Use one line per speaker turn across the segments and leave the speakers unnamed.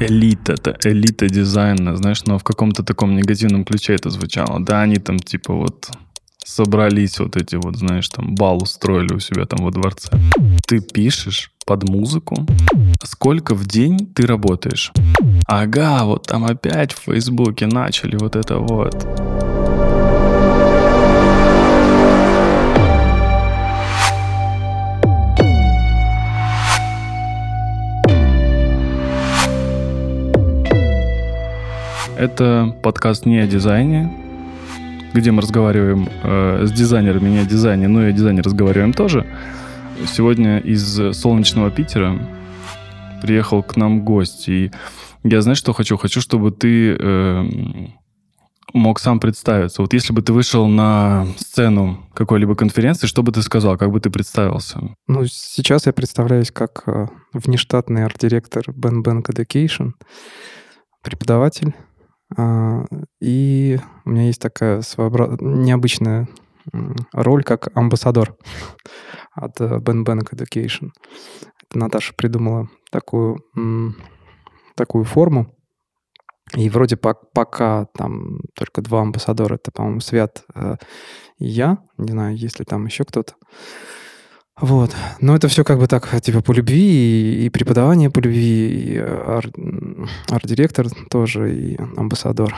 элита, это элита дизайна, знаешь, но в каком-то таком негативном ключе это звучало. Да, они там типа вот собрались вот эти вот, знаешь, там бал устроили у себя там во дворце. Ты пишешь под музыку. Сколько в день ты работаешь? Ага, вот там опять в Фейсбуке начали вот это вот. Это подкаст не о дизайне, где мы разговариваем э, с дизайнерами не о дизайне, но и о дизайне разговариваем тоже. Сегодня из солнечного Питера приехал к нам гость, и я, знаешь, что хочу? Хочу, чтобы ты э, мог сам представиться. Вот если бы ты вышел на сцену какой-либо конференции, что бы ты сказал, как бы ты представился?
Ну, сейчас я представляюсь как э, внештатный арт-директор Ben Bank Education, преподаватель, и у меня есть такая своеобразная, необычная роль, как амбассадор от Ben Bank Education. Это Наташа придумала такую, такую форму. И вроде пока там только два амбассадора, это, по-моему, Свят э, и я. Не знаю, есть ли там еще кто-то. Вот. Но это все как бы так, типа, по любви, и, и преподавание по любви, и ар- арт-директор тоже, и амбассадор.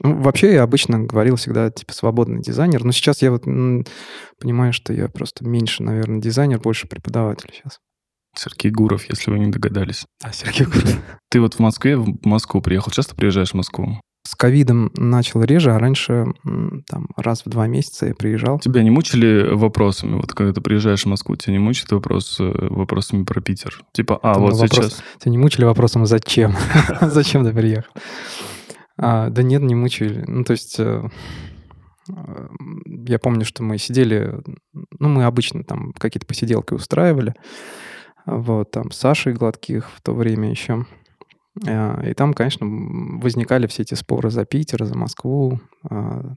Ну, вообще я обычно говорил всегда, типа, свободный дизайнер, но сейчас я вот понимаю, что я просто меньше, наверное, дизайнер, больше преподаватель сейчас.
Сергей Гуров, если вы не догадались.
А, Сергей Гуров.
Ты вот в Москве, в Москву приехал. Часто приезжаешь в Москву?
С ковидом начал реже, а раньше там раз в два месяца я приезжал.
Тебя не мучили вопросами? Вот когда ты приезжаешь в Москву, тебя не мучат вопрос, э, вопросами про Питер? Типа, а, вот вопрос, сейчас...
Тебя не мучили вопросом, зачем? зачем ты приехал? А, да нет, не мучили. Ну, то есть... Э, э, я помню, что мы сидели, ну, мы обычно там какие-то посиделки устраивали, вот, там, Сашей Гладких в то время еще. А, и там, конечно, возникали все эти споры за Питер, за Москву, а,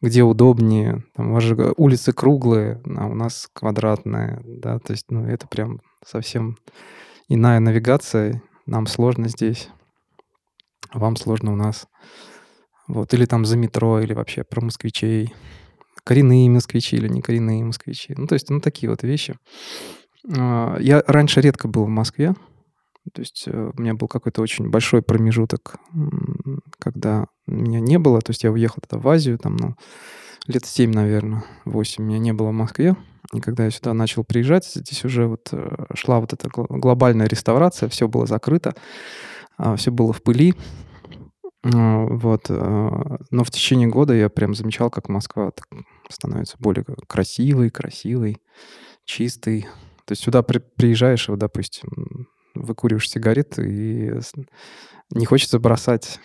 где удобнее. Там у вас же улицы круглые, а у нас квадратные, да, то есть, ну, это прям совсем иная навигация. Нам сложно здесь, вам сложно у нас. Вот, или там за метро, или вообще про москвичей. Коренные москвичи или не коренные москвичи. Ну, то есть, ну, такие вот вещи. Я раньше редко был в Москве, то есть э, у меня был какой-то очень большой промежуток, когда меня не было. То есть я уехал тогда в Азию, там, ну, лет 7, наверное, 8 меня не было в Москве. И когда я сюда начал приезжать, здесь уже вот э, шла вот эта глобальная реставрация, все было закрыто, а, все было в пыли. А, вот. Э, но в течение года я прям замечал, как Москва становится более красивой, красивой, чистой. То есть сюда при, приезжаешь, вот, допустим, выкуриваешь сигареты и не хочется бросать,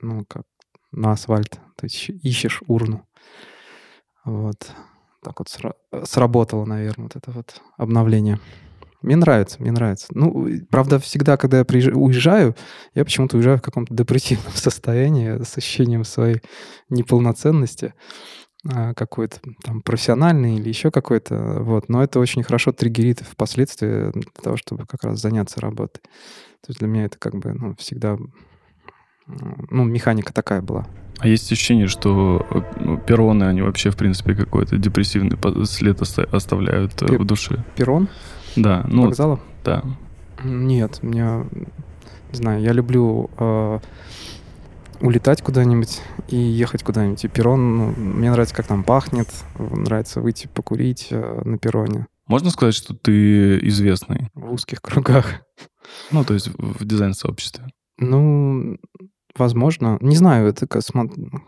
ну, как на асфальт. То есть ищешь урну. Вот. Так вот сработало, наверное, вот это вот обновление. Мне нравится, мне нравится. Ну, правда, всегда, когда я приезжаю, уезжаю, я почему-то уезжаю в каком-то депрессивном состоянии с ощущением своей неполноценности. А, какой-то там профессиональный или еще какой-то, вот. Но это очень хорошо триггерит впоследствии для того, чтобы как раз заняться работой. То есть для меня это как бы ну, всегда, ну, механика такая была.
А есть ощущение, что ну, перроны, они вообще, в принципе, какой-то депрессивный след оставляют Пер- в душе?
Перрон?
Да. Ну,
Вокзала?
Да.
Нет, меня, не знаю, я люблю э, улетать куда-нибудь и ехать куда-нибудь. И перрон, ну, мне нравится, как там пахнет, нравится выйти покурить э, на перроне.
Можно сказать, что ты известный?
В узких кругах.
Ну, то есть в дизайн-сообществе.
Ну, возможно. Не знаю, это космо...
Ну,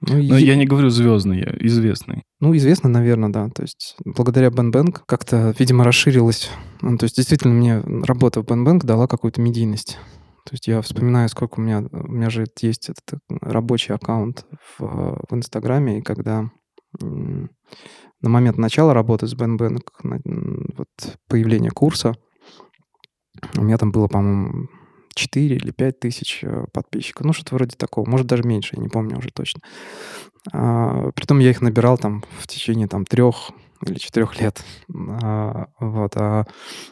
Но я... я не говорю звездный, я известный.
Ну, известный, наверное, да. То есть благодаря BenBank как-то, видимо, расширилось. Ну, то есть действительно мне работа в BenBank дала какую-то медийность. Есть я вспоминаю, сколько у меня... У меня же есть этот рабочий аккаунт в, в Инстаграме, и когда на момент начала работы с BenBank, вот появления курса, у меня там было, по-моему, 4 или 5 тысяч э, подписчиков. Ну, что-то вроде такого. Может, даже меньше, я не помню уже точно. А, притом я их набирал там в течение там трех или четырех лет. А, вот. А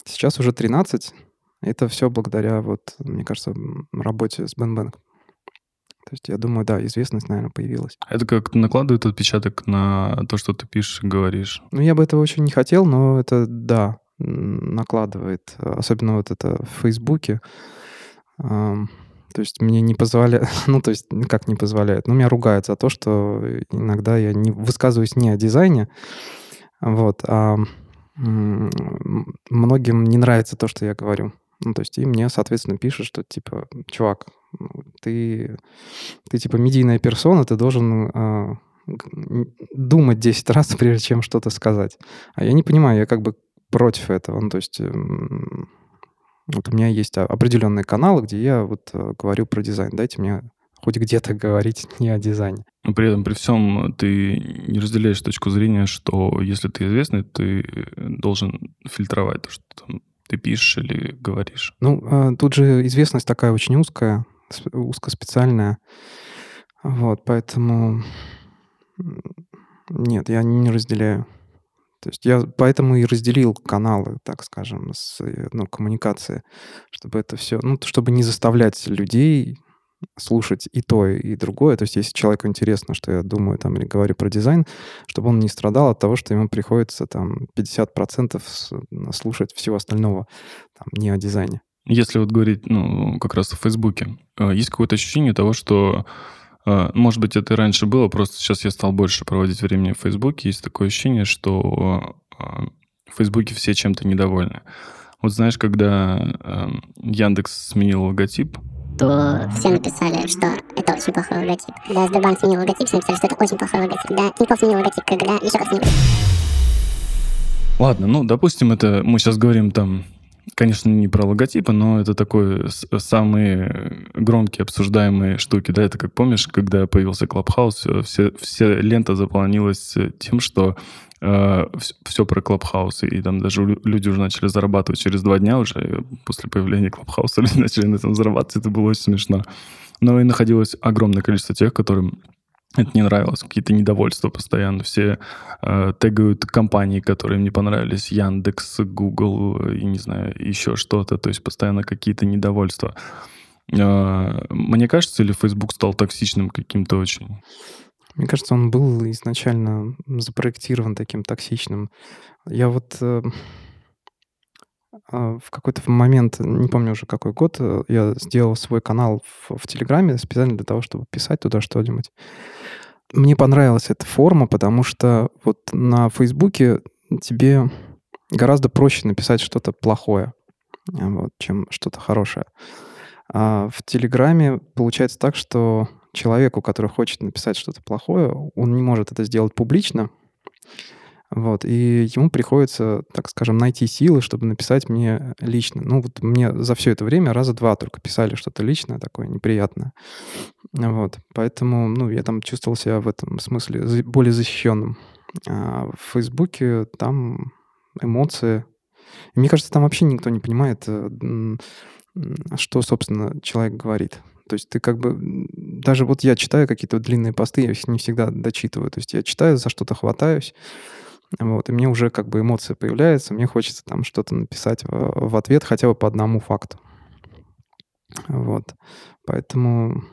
сейчас уже 13 Это все благодаря, вот, мне кажется, работе с Бен Бэнк. То есть я думаю, да, известность, наверное, появилась.
Это как накладывает отпечаток на то, что ты пишешь и говоришь?
Ну, я бы этого очень не хотел, но это, да, накладывает. Особенно вот это в Фейсбуке. То есть мне не позволяет, ну, то есть как не позволяет, ну, меня ругают за то, что иногда я не высказываюсь не о дизайне, вот, а многим не нравится то, что я говорю. Ну, то есть и мне, соответственно, пишут, что типа, чувак, ты, ты типа медийная персона, ты должен э, думать 10 раз, прежде чем что-то сказать. А я не понимаю, я как бы против этого. Ну, то есть э, вот у меня есть определенные каналы, где я вот э, говорю про дизайн. Дайте мне хоть где-то говорить не о дизайне.
Но при этом, при всем, ты не разделяешь точку зрения, что если ты известный, ты должен фильтровать то, что там ты пишешь или говоришь.
Ну, а, тут же известность такая очень узкая, узкоспециальная. Вот, поэтому нет, я не разделяю. То есть я поэтому и разделил каналы, так скажем, с ну, коммуникации, чтобы это все, ну, чтобы не заставлять людей слушать и то, и другое. То есть если человеку интересно, что я думаю там или говорю про дизайн, чтобы он не страдал от того, что ему приходится там 50% слушать всего остального, там, не о дизайне.
Если вот говорить, ну, как раз в Фейсбуке, э, есть какое-то ощущение того, что э, может быть, это и раньше было, просто сейчас я стал больше проводить времени в Фейсбуке. Есть такое ощущение, что э, в Фейсбуке все чем-то недовольны. Вот знаешь, когда Яндекс сменил логотип,
то все написали, что это очень плохой логотип. Когда Сбербанк сменил логотип, все написали, что это очень плохой логотип. Когда Тинькофф сменил логотип, когда еще раз сменил.
Ладно, ну, допустим, это мы сейчас говорим там, конечно, не про логотипы, но это такой самые громкие обсуждаемые штуки, да, это как помнишь, когда появился Clubhouse, все, все лента заполнилась тем, что э, все про Clubhouse, и там даже люди уже начали зарабатывать через два дня уже, э, после появления Clubhouse а люди начали на этом зарабатывать, это было очень смешно. Но и находилось огромное количество тех, которым это не нравилось, какие-то недовольства постоянно. Все э, тегают компании, которые им не понравились, Яндекс, Google, э, и не знаю, еще что-то. То есть постоянно какие-то недовольства. Э, мне кажется, или Facebook стал токсичным каким-то очень?
Мне кажется, он был изначально запроектирован таким токсичным. Я вот э, а, в какой-то момент, не помню уже какой год, э, я сделал свой канал в, в Телеграме специально для того, чтобы писать туда что-нибудь. Мне понравилась эта форма, потому что вот на Фейсбуке тебе гораздо проще написать что-то плохое, вот, чем что-то хорошее. А в Телеграме получается так, что человеку, который хочет написать что-то плохое, он не может это сделать публично, вот, и ему приходится, так скажем, найти силы, чтобы написать мне лично. Ну, вот мне за все это время раза два только писали что-то личное такое неприятное. Вот, поэтому, ну, я там чувствовал себя в этом смысле более защищенным. А в Фейсбуке там эмоции. И мне кажется, там вообще никто не понимает, э, что, собственно, человек говорит. То есть ты как бы... Даже вот я читаю какие-то длинные посты, я их не всегда дочитываю. То есть я читаю, за что-то хватаюсь, вот, и мне уже как бы эмоции появляются, мне хочется там что-то написать в, в ответ хотя бы по одному факту. Вот. Поэтому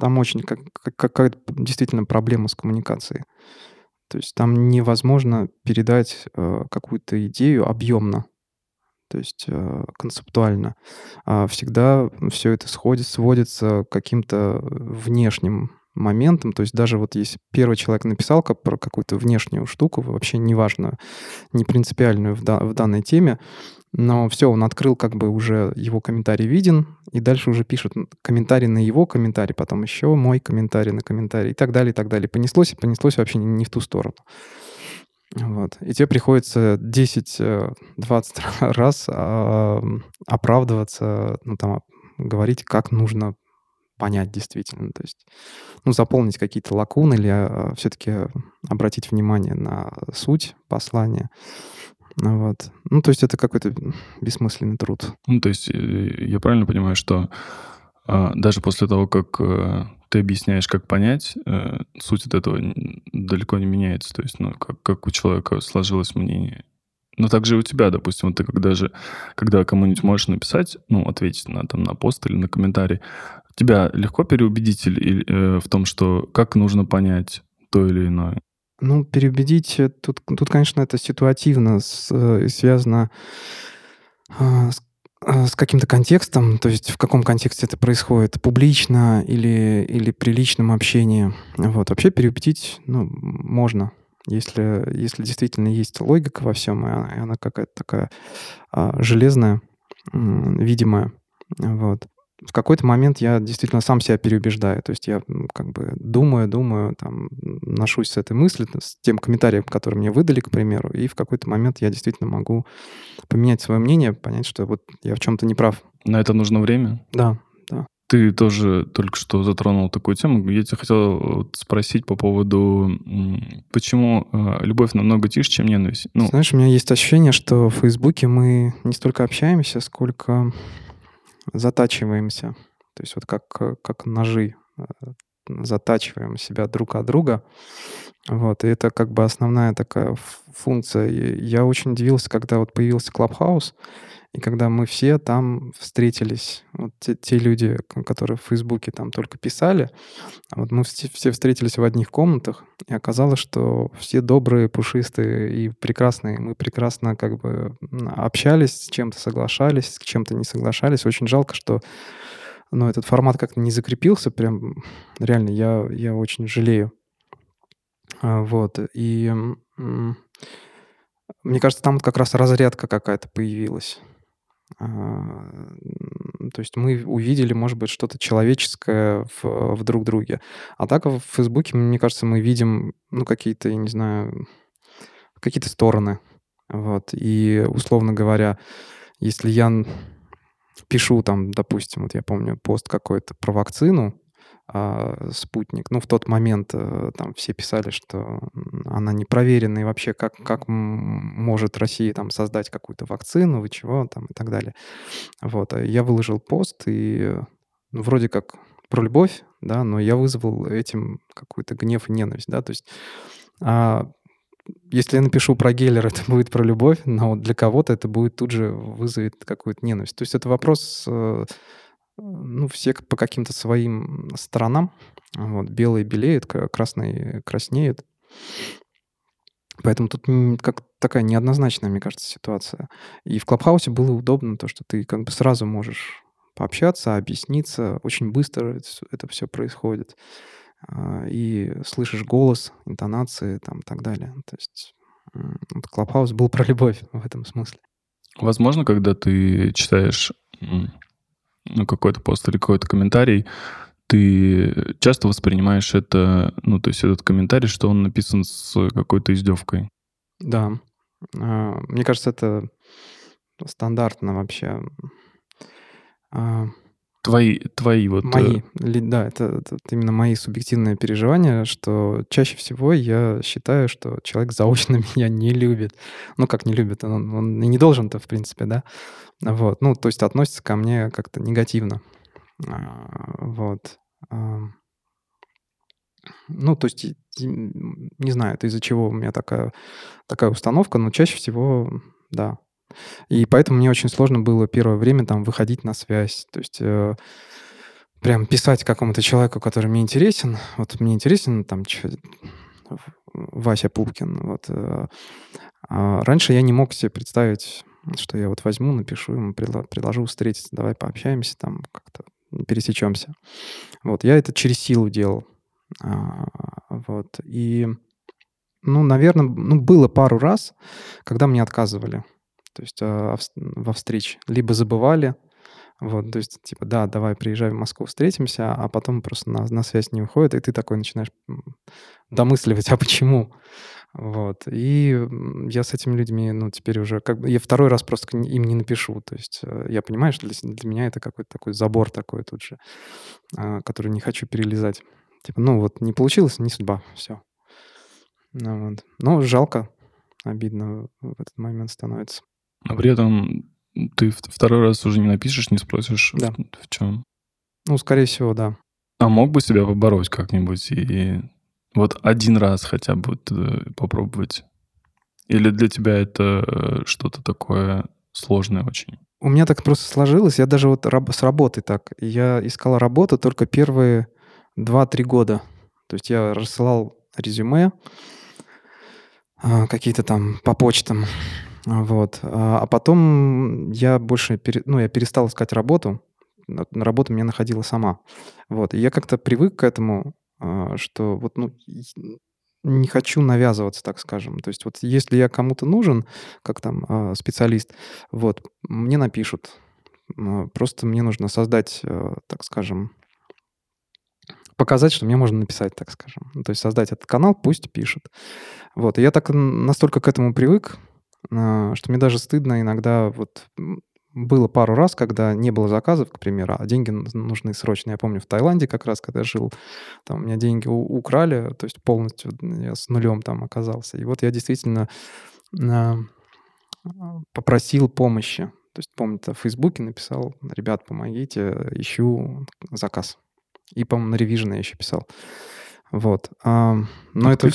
там очень как, как, какая-то действительно проблема с коммуникацией. То есть там невозможно передать э, какую-то идею объемно то есть э, концептуально. А всегда все это сходит, сводится к каким-то внешним моментом. То есть даже вот если первый человек написал как про какую-то внешнюю штуку, вообще неважно, не принципиальную в, да, в данной теме, но все, он открыл, как бы уже его комментарий виден, и дальше уже пишет комментарий на его комментарий, потом еще мой комментарий на комментарий и так далее, и так далее. Понеслось и понеслось вообще не, не в ту сторону. Вот. И тебе приходится 10-20 э, раз а, оправдываться, ну, там, говорить, как нужно понять действительно. То есть, ну, заполнить какие-то лакуны или а, все-таки обратить внимание на суть послания. Ну, вот. Ну, то есть это какой-то бессмысленный труд.
Ну, то есть э, я правильно понимаю, что даже после того, как а, ты объясняешь, как понять, а, суть от этого далеко не меняется. То есть, ну, как, как у человека сложилось мнение Но также и у тебя, допустим, ты когда же, когда кому-нибудь можешь написать, ну, ответить на, там, на пост или на комментарий, тебя легко переубедить или, э, в том, что как нужно понять то или иное?
Ну, переубедить, э, тут, тут конечно, это ситуативно с, э, связано а, с, а, с каким-то контекстом, то есть в каком контексте это происходит, публично или, или при личном общении. Вот. Вообще переубедить ну, можно, если, если действительно есть логика во всем, и она, и она какая-то такая а, железная, видимая. Вот в какой-то момент я действительно сам себя переубеждаю. То есть я как бы думаю, думаю, там, ношусь с этой мыслью, с тем комментарием, который мне выдали, к примеру, и в какой-то момент я действительно могу поменять свое мнение, понять, что вот я в чем-то не прав.
На это нужно время?
Да, да.
Ты тоже только что затронул такую тему. Я тебя хотел спросить по поводу, почему э, любовь намного тише, чем ненависть.
Ну, Знаешь, у меня есть ощущение, что в Фейсбуке мы не столько общаемся, сколько затачиваемся. То есть вот как, как ножи э, затачиваем себя друг от друга. Вот, и это как бы основная такая функция. И я очень удивился, когда вот появился Clubhouse, и когда мы все там встретились, вот те, те люди, которые в Фейсбуке там только писали, вот мы все, встретились в одних комнатах, и оказалось, что все добрые, пушистые и прекрасные. Мы прекрасно как бы общались, с чем-то соглашались, с чем-то не соглашались. Очень жалко, что но ну, этот формат как-то не закрепился. Прям реально, я, я очень жалею. А, вот. И мне кажется, там вот как раз разрядка какая-то появилась. А, то есть мы увидели, может быть, что-то человеческое в, в друг друге. А так в Фейсбуке, мне кажется, мы видим, ну, какие-то, я не знаю, какие-то стороны. Вот. И, условно говоря, если я пишу там, допустим, вот я помню пост какой-то про вакцину, спутник. Ну, в тот момент э, там все писали, что она не проверена, и вообще как, как может Россия там создать какую-то вакцину, вы чего там и так далее. Вот. А я выложил пост, и ну, вроде как про любовь, да, но я вызвал этим какой-то гнев и ненависть, да, то есть а, если я напишу про Геллер, это будет про любовь, но для кого-то это будет тут же вызовет какую-то ненависть. То есть это вопрос э, ну, все по каким-то своим сторонам. Вот, белые белеют, красные краснеют. Поэтому тут как такая неоднозначная, мне кажется, ситуация. И в Клабхаусе было удобно то, что ты как бы сразу можешь пообщаться, объясниться. Очень быстро это все происходит. А, и слышишь голос, интонации там, и так далее. То есть вот Клабхаус был про любовь в этом смысле.
Возможно, когда ты читаешь ну, какой-то пост или какой-то комментарий, ты часто воспринимаешь это, ну, то есть этот комментарий, что он написан с какой-то издевкой.
Да. А, мне кажется, это стандартно вообще.
Твои, твои вот...
Мои, э, да, это, это именно мои субъективные переживания, что чаще всего я считаю, что человек заочно меня не любит. Ну, как не любит, он, он и не должен-то, в принципе, да. Вот, ну, то есть относится ко мне как-то негативно. А, вот. Ну, то есть, не знаю, это из-за чего у меня такая, такая установка, но чаще всего, да. И поэтому мне очень сложно было первое время там выходить на связь. То есть э, прям писать какому-то человеку, который мне интересен. Вот мне интересен там Вася Пупкин. Вот. Э, а раньше я не мог себе представить что я вот возьму, напишу ему, предложу встретиться, давай пообщаемся, там как-то пересечемся. Вот, я это через силу делал. А, вот, и, ну, наверное, ну, было пару раз, когда мне отказывали. То есть а, во встрече. Либо забывали, вот, то есть, типа, да, давай приезжай в Москву, встретимся, а потом просто на, на связь не выходит, и ты такой начинаешь домысливать, а почему? Вот. И я с этими людьми, ну, теперь уже как бы... Я второй раз просто им не напишу. То есть э, я понимаю, что для, для меня это какой-то такой забор такой тут же, а, который не хочу перелезать. Типа, ну, вот не получилось, не судьба, все. Ну, вот. Но жалко, обидно в этот момент становится.
Но при этом ты второй раз уже не напишешь, не спросишь,
да.
в, в чем?
Ну, скорее всего, да.
А мог бы себя побороть как-нибудь и вот один раз хотя бы э, попробовать. Или для тебя это э, что-то такое сложное очень?
У меня так просто сложилось. Я даже вот раб- с работы так. Я искал работу только первые 2-3 года. То есть я рассылал резюме, а, какие-то там по почтам. Вот. А, а потом я больше, пере, ну, я перестал искать работу. На работу меня находила сама. Вот. И я как-то привык к этому, а, что вот, ну, не хочу навязываться, так скажем. То есть вот если я кому-то нужен, как там а, специалист, вот, мне напишут. Просто мне нужно создать, так скажем, показать, что мне можно написать, так скажем. Ну, то есть создать этот канал, пусть пишет. Вот. И я так настолько к этому привык, что мне даже стыдно иногда вот было пару раз, когда не было заказов, к примеру, а деньги нужны срочно. Я помню в Таиланде как раз, когда жил, там у меня деньги украли, то есть полностью я с нулем там оказался. И вот я действительно а, попросил помощи. То есть, помню, в Фейсбуке написал, ребят, помогите, ищу заказ. И, по-моему, на ревижн я еще писал. Вот. А, но это...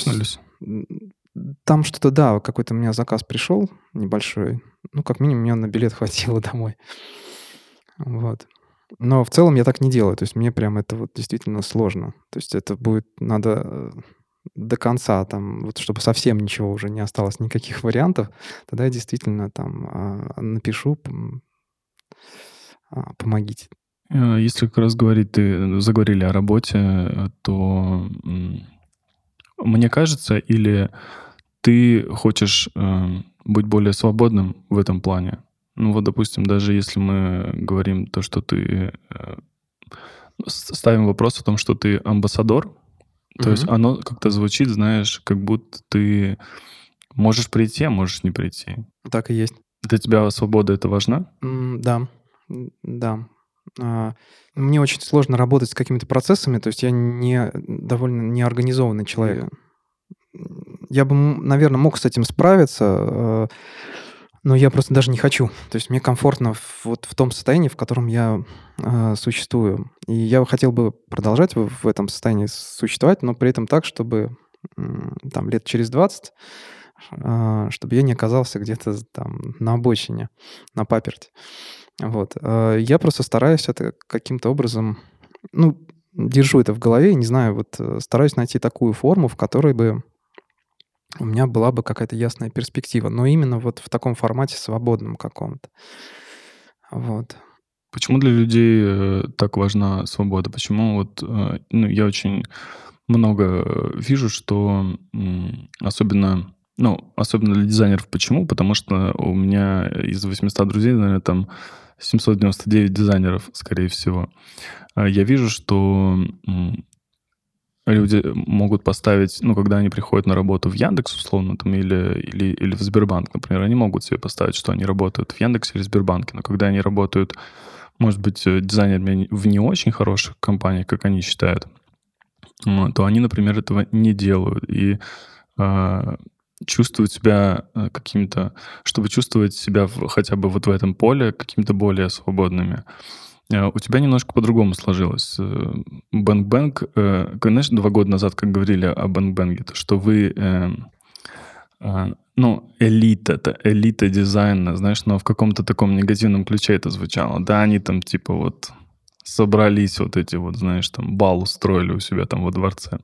Там что-то, да, какой-то у меня заказ пришел небольшой. Ну, как минимум, мне на билет хватило домой. Вот. Но в целом я так не делаю. То есть мне прям это вот действительно сложно. То есть это будет надо э, до конца, там, вот чтобы совсем ничего уже не осталось, никаких вариантов, тогда я действительно там а, напишу, а, помогите.
Э, если как раз говорить, ты заговорили о работе, то мне кажется, или ты хочешь э, быть более свободным в этом плане? Ну вот, допустим, даже если мы говорим то, что ты... Э, ставим вопрос о том, что ты амбассадор, mm-hmm. то есть оно как-то звучит, знаешь, как будто ты можешь прийти, а можешь не прийти.
Так и есть.
Для тебя свобода это важна?
Mm, да, да. А, мне очень сложно работать с какими-то процессами, то есть я не довольно неорганизованный человек. Я бы, наверное, мог с этим справиться, э, но я просто даже не хочу. То есть мне комфортно вот в том состоянии, в котором я э, существую. И я хотел бы продолжать в, этом состоянии существовать, но при этом так, чтобы там лет через 20 э, чтобы я не оказался где-то там на обочине, на паперти. Вот. Я просто стараюсь это каким-то образом, ну, держу это в голове, не знаю, вот стараюсь найти такую форму, в которой бы у меня была бы какая-то ясная перспектива, но именно вот в таком формате свободном каком-то. Вот.
Почему для людей э, так важна свобода? Почему вот, э, ну, я очень много вижу, что особенно, ну, особенно для дизайнеров. Почему? Потому что у меня из 800 друзей, наверное, там 799 дизайнеров, скорее всего. А я вижу, что люди могут поставить, ну, когда они приходят на работу в Яндекс, условно, там, или, или, или в Сбербанк, например, они могут себе поставить, что они работают в Яндексе или Сбербанке, но когда они работают, может быть, э, дизайнерами в не очень хороших компаниях, как они считают, то они, например, этого не делают. И а, чувствовать себя э, каким-то, чтобы чувствовать себя в, хотя бы вот в этом поле каким-то более свободными. Э, у тебя немножко по-другому сложилось. Bang Bang, э, знаешь, два года назад, как говорили о Bang Bang е, то что вы, ну, элита, это элита дизайна, знаешь, но в каком-то таком негативном ключе это звучало. Да, они там типа вот собрались вот эти вот, знаешь, там бал устроили у себя там во дворце.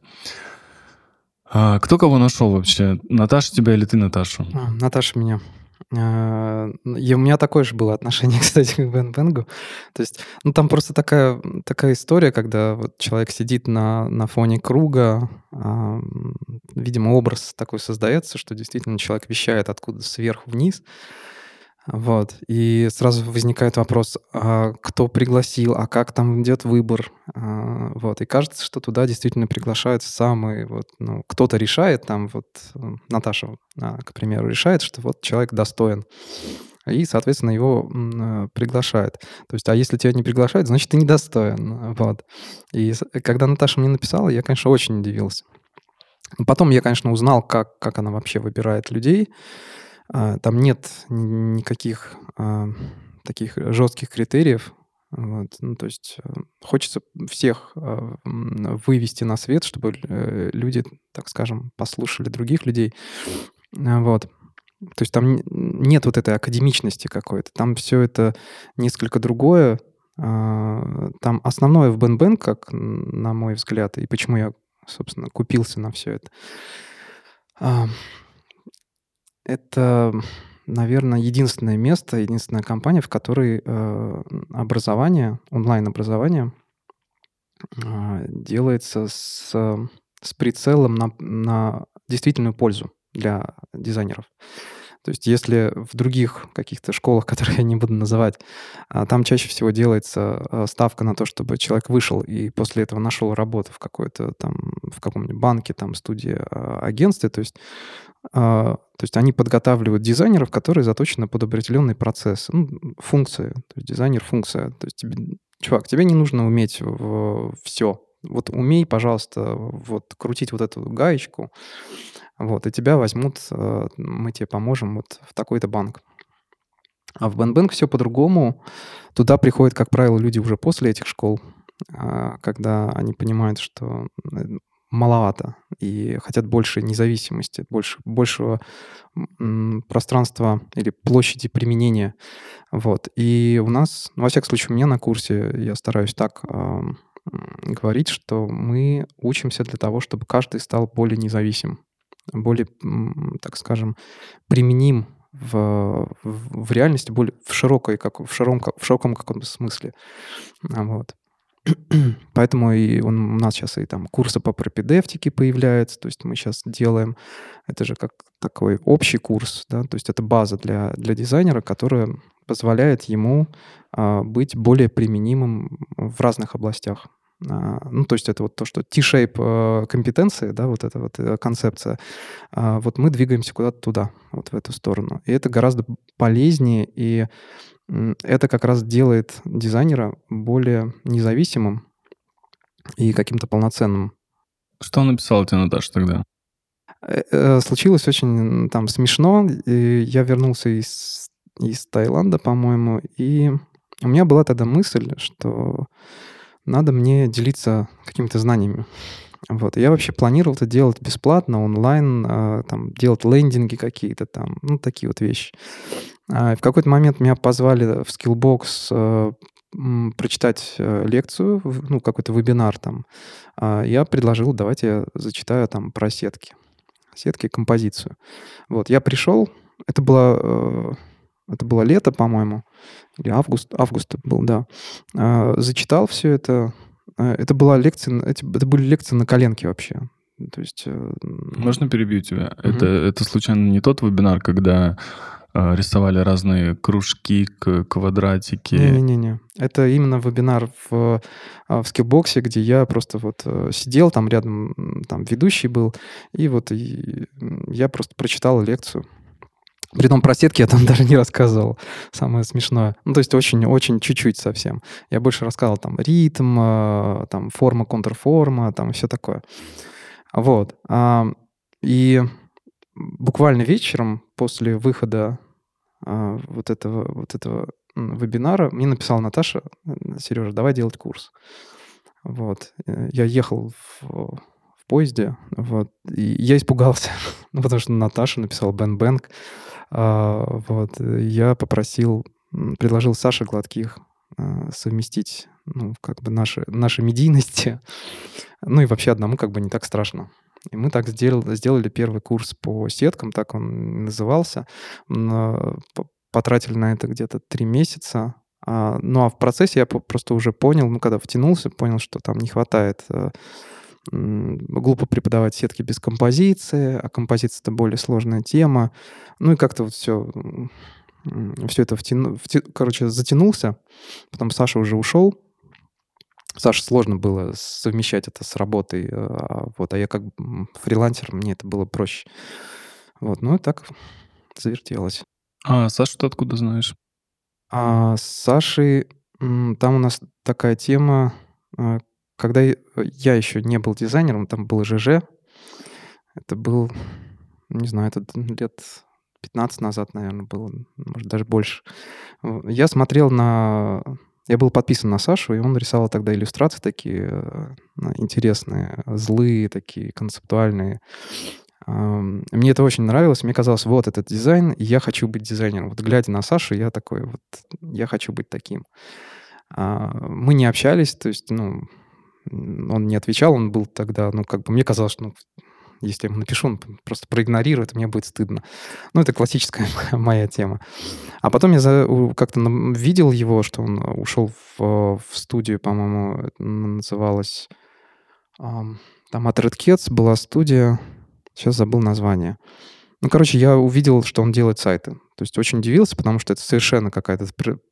А кто кого нашел вообще? Наташа тебя или ты Наташу?
А, Наташа меня. А, и у меня такое же было отношение, кстати, к Бен Бенгу. То есть, ну, там просто такая, такая история, когда вот человек сидит на, на фоне круга, а, видимо, образ такой создается, что действительно человек вещает откуда сверху вниз, вот. И сразу возникает вопрос, а кто пригласил, а как там идет выбор. А, вот. И кажется, что туда действительно приглашают самые... Вот, ну, кто-то решает, там вот Наташа, а, к примеру, решает, что вот человек достоин. И, соответственно, его э, приглашают. То есть, а если тебя не приглашают, значит, ты недостоин. Вот. И когда Наташа мне написала, я, конечно, очень удивился. Потом я, конечно, узнал, как, как она вообще выбирает людей. А, там нет никаких а, таких жестких критериев. Вот. Ну, то есть э, хочется всех а, вывести на свет, чтобы э, люди, так скажем, послушали других людей. Вот. То есть там нет вот этой академичности какой-то. Там все это несколько другое. Там основное в Бен как на мой взгляд, и почему я, собственно, купился на все это, это, наверное, единственное место, единственная компания, в которой э, образование, онлайн-образование а, делается с, с прицелом на, на действительную пользу для дизайнеров. То есть если в других каких-то школах, которые я не буду называть, а, там чаще всего делается а, ставка на то, чтобы человек вышел и после этого нашел работу в какой-то там, в каком-нибудь банке, там, студии, агентстве, то есть, то есть они подготавливают дизайнеров, которые заточены под определенный процесс, ну, функции, то есть дизайнер функция. То есть тебе, чувак, тебе не нужно уметь все, вот умей, пожалуйста, вот крутить вот эту гаечку, вот, и тебя возьмут, э, мы тебе поможем вот в такой-то банк. А в Бенбэнк все по-другому. Туда приходят, как правило, люди уже после этих школ, а, когда они понимают, что э, маловато и хотят больше независимости, больше, большего пространства или площади применения. Вот. И у нас, ну, во всяком случае, у меня на курсе, я стараюсь так говорить, что мы учимся для того, чтобы каждый стал более независим, более, так скажем, применим в, в, реальности, более в широкой, как в широком, в широком каком-то смысле. А, вот. Поэтому и он, у нас сейчас и там курсы по пропедевтике появляются, то есть мы сейчас делаем, это же как такой общий курс, да, то есть это база для, для дизайнера, которая позволяет ему а, быть более применимым в разных областях. А, ну, то есть это вот то, что T-shape э, компетенции, да, вот эта вот э, концепция, а, вот мы двигаемся куда-то туда, вот в эту сторону. И это гораздо полезнее, и это как раз делает дизайнера более независимым и каким-то полноценным.
Что написал тебе Наташа тогда?
Э, случилось очень там смешно. И я вернулся из, из Таиланда, по-моему, и у меня была тогда мысль, что надо мне делиться какими-то знаниями. Вот. Я вообще планировал это делать бесплатно, онлайн, э, там, делать лендинги какие-то там, ну, такие вот вещи. А в какой-то момент меня позвали в Skillbox э, прочитать э, лекцию, ну, какой-то вебинар там. А я предложил, давайте я зачитаю там про сетки. Сетки, композицию. Вот, я пришел, это было это было лето, по-моему, или август, август был, да. А, зачитал все это. А, это была лекция, это были лекции на коленке вообще. То есть... Э,
Можно перебью тебя? Угу. Это, это случайно не тот вебинар, когда э, рисовали разные кружки, квадратики?
Не-не-не. Это именно вебинар в, в скиллбоксе, где я просто вот э, сидел, там рядом там ведущий был, и вот и я просто прочитал лекцию. При том про сетки я там даже не рассказывал. Самое смешное. Ну, то есть очень-очень чуть-чуть совсем. Я больше рассказывал там ритм, э, там форма, контрформа, там все такое. Вот. А, и буквально вечером после выхода а, вот этого, вот этого вебинара мне написала Наташа, Сережа, давай делать курс. Вот. Э, я ехал в, поезде, вот, и я испугался, ну, потому что Наташа написала Бен Бэнк, а, вот, я попросил, предложил Саше Гладких а, совместить, ну, как бы наши, наши медийности, ну и вообще одному как бы не так страшно. И мы так сделали, сделали первый курс по сеткам, так он назывался. Потратили на это где-то три месяца. А, ну а в процессе я просто уже понял, ну когда втянулся, понял, что там не хватает э, глупо преподавать сетки без композиции, а композиция — это более сложная тема. Ну и как-то вот все, все это втяну, втя, короче, затянулся. Потом Саша уже ушел. Саше сложно было совмещать это с работой, а, вот, а я как фрилансер, мне это было проще. Вот, ну и так завертелось.
А Сашу ты откуда знаешь?
А с Сашей там у нас такая тема, а, когда я еще не был дизайнером, там был ЖЖ. Это был, не знаю, это лет 15 назад, наверное, было, может, даже больше. Я смотрел на... Я был подписан на Сашу, и он рисовал тогда иллюстрации такие э, интересные, злые такие, концептуальные. Мне это очень нравилось. Мне казалось, вот этот дизайн, я хочу быть дизайнером. Вот глядя на Сашу, я такой, вот я хочу быть таким. А, мы не общались, то есть, ну, он не отвечал, он был тогда, ну, как бы мне казалось, что ну, если я ему напишу, он просто проигнорирует, мне будет стыдно. Ну, это классическая моя тема. А потом я как-то видел его, что он ушел в, в студию, по-моему, называлась... Там от Red Cats была студия, сейчас забыл название. Ну, короче, я увидел, что он делает сайты. То есть очень удивился, потому что это совершенно какая-то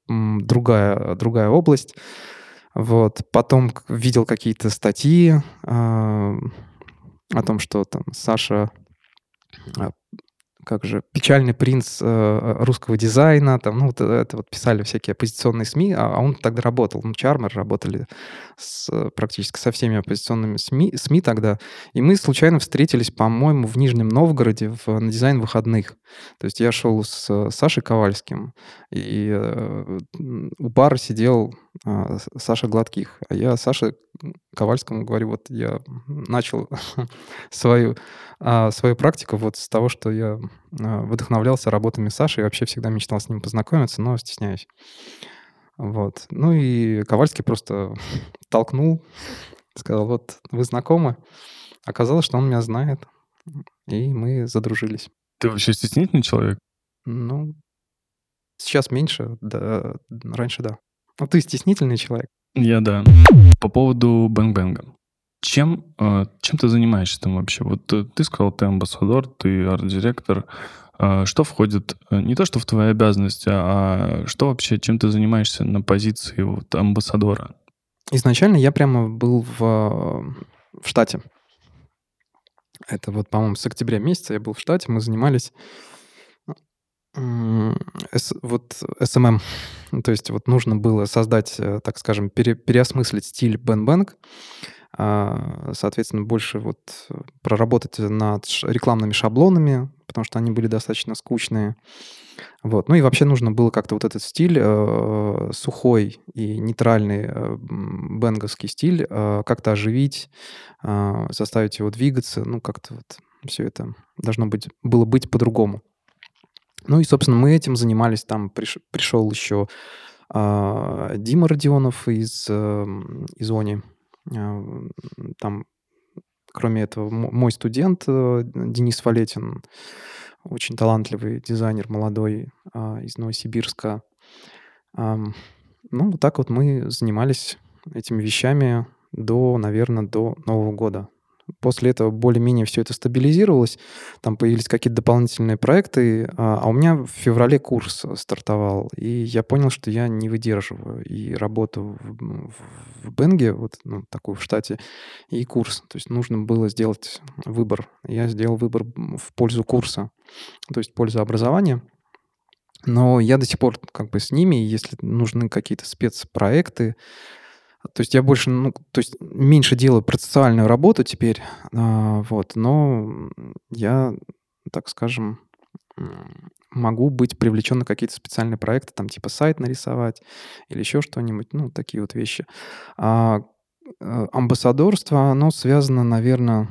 другая, другая область. Вот. Потом видел какие-то статьи, о том, что там Саша а, как же, печальный принц э, русского дизайна, там, ну, вот это вот писали всякие оппозиционные СМИ, а, а он тогда работал, ну, Чармер работали с, практически со всеми оппозиционными СМИ, СМИ тогда, и мы случайно встретились, по-моему, в Нижнем Новгороде в, на дизайн выходных. То есть я шел с Сашей Ковальским, и э, у бара сидел э, Саша Гладких, а я Саше Ковальскому говорю, вот я начал свою, э, свою практику вот с того, что я а, вдохновлялся работами Саши и вообще всегда мечтал с ним познакомиться, но стесняюсь. Вот. Ну и Ковальский просто толкнул, сказал, вот вы знакомы. Оказалось, что он меня знает, и мы задружились.
Ты вообще стеснительный человек?
Ну, сейчас меньше, да, раньше да. Ну, ты стеснительный человек.
Я да. По поводу бэнг-бэнга. Чем, э, чем ты занимаешься там вообще? Вот э, ты сказал, ты амбассадор, ты арт-директор. Э, что входит, не то что в твои обязанности, а что вообще, чем ты занимаешься на позиции вот амбассадора?
Изначально я прямо был в, в штате. Это вот, по-моему, с октября месяца я был в штате, мы занимались вот SMM. То есть вот нужно было создать, так скажем, пере, переосмыслить стиль Бен Бэнк, а, соответственно, больше вот э, проработать над рекламными шаблонами, потому что они были достаточно скучные. Вот. Ну и вообще нужно было как-то вот этот стиль, э, сухой и нейтральный э, бенговский стиль, э, как-то оживить, э, заставить его двигаться. Ну, как-то вот все это должно быть, было быть по-другому. Ну и, собственно, мы этим занимались. Там приш, пришел еще э, Дима Родионов из, э, из Они а, там, кроме этого, мой студент э, Денис Валетин, очень талантливый дизайнер, молодой, а, из Новосибирска. Ну, вот так вот мы занимались этими вещами до, наверное, до Нового года. После этого более-менее все это стабилизировалось, там появились какие-то дополнительные проекты, а, а у меня в феврале курс стартовал, и я понял, что я не выдерживаю и работу в, в Бенге, вот ну, такой в штате, и курс. То есть нужно было сделать выбор. Я сделал выбор в пользу курса, то есть в пользу образования. Но я до сих пор как бы с ними, если нужны какие-то спецпроекты, то есть я больше, ну, то есть меньше делаю процессуальную работу теперь, а, вот, но я, так скажем, могу быть привлечен на какие-то специальные проекты, там типа сайт нарисовать или еще что-нибудь, ну, такие вот вещи. А, а амбассадорство, оно связано, наверное,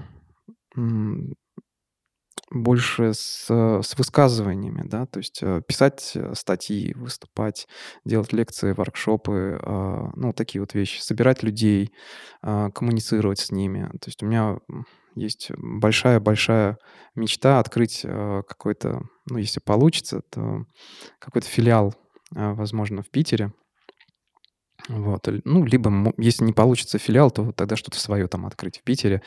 больше с, с высказываниями, да, то есть э, писать э, статьи, выступать, делать лекции, воркшопы, а, ну, такие вот вещи, собирать людей, а, коммуницировать с ними. То есть у меня есть большая-большая мечта открыть э, какой-то, ну, если получится, то какой-то филиал, возможно, в Питере, вот. Ну, либо, если не получится филиал, то тогда что-то свое там открыть в Питере,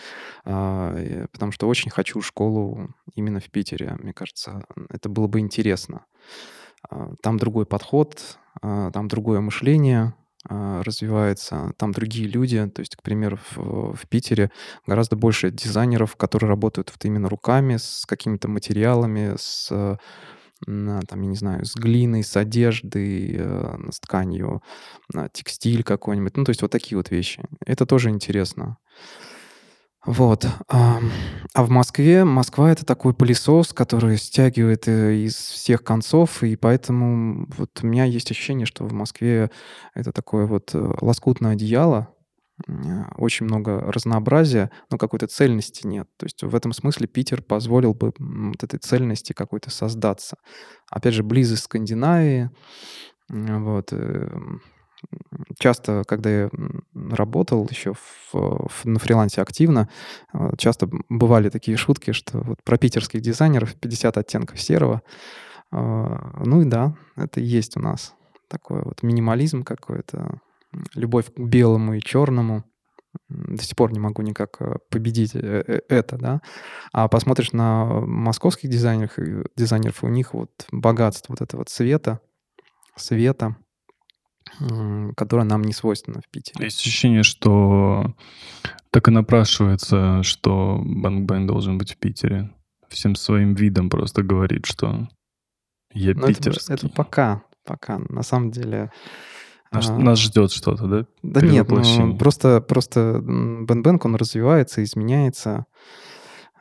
а, потому что очень хочу школу именно в Питере. Мне кажется, это было бы интересно. А, там другой подход, а, там другое мышление развивается, там другие люди. То есть, к примеру, в, в Питере гораздо больше дизайнеров, которые работают вот именно руками, с какими-то материалами, с там, я не знаю, с глиной, с одеждой, э, с тканью, на текстиль какой-нибудь. Ну, то есть вот такие вот вещи. Это тоже интересно. Вот. А, а в Москве, Москва — это такой пылесос, который стягивает э, из всех концов, и поэтому вот у меня есть ощущение, что в Москве это такое вот э, лоскутное одеяло, очень много разнообразия, но какой-то цельности нет. То есть в этом смысле Питер позволил бы вот этой цельности какой-то создаться. Опять же, близость Скандинавии, вот, эм, часто, когда я работал еще в, в, на фрилансе активно, э, часто бывали такие шутки, что вот про питерских дизайнеров 50 оттенков серого. Ну и да, это есть у нас такой вот минимализм какой-то, любовь к белому и черному. До сих пор не могу никак э, победить э, это, да. А посмотришь на московских дизайнеров, дизайнеров у них вот богатство вот этого цвета, света, которое нам не свойственно в Питере.
Есть ощущение, что так и напрашивается, что Банк Бэн должен быть в Питере. Всем своим видом просто говорит, что я Но питерский.
Это, это пока, пока. На самом деле...
Нас, а, нас ждет что-то, да?
Да нет, ну, просто, просто Бен Бэнк, он развивается, изменяется.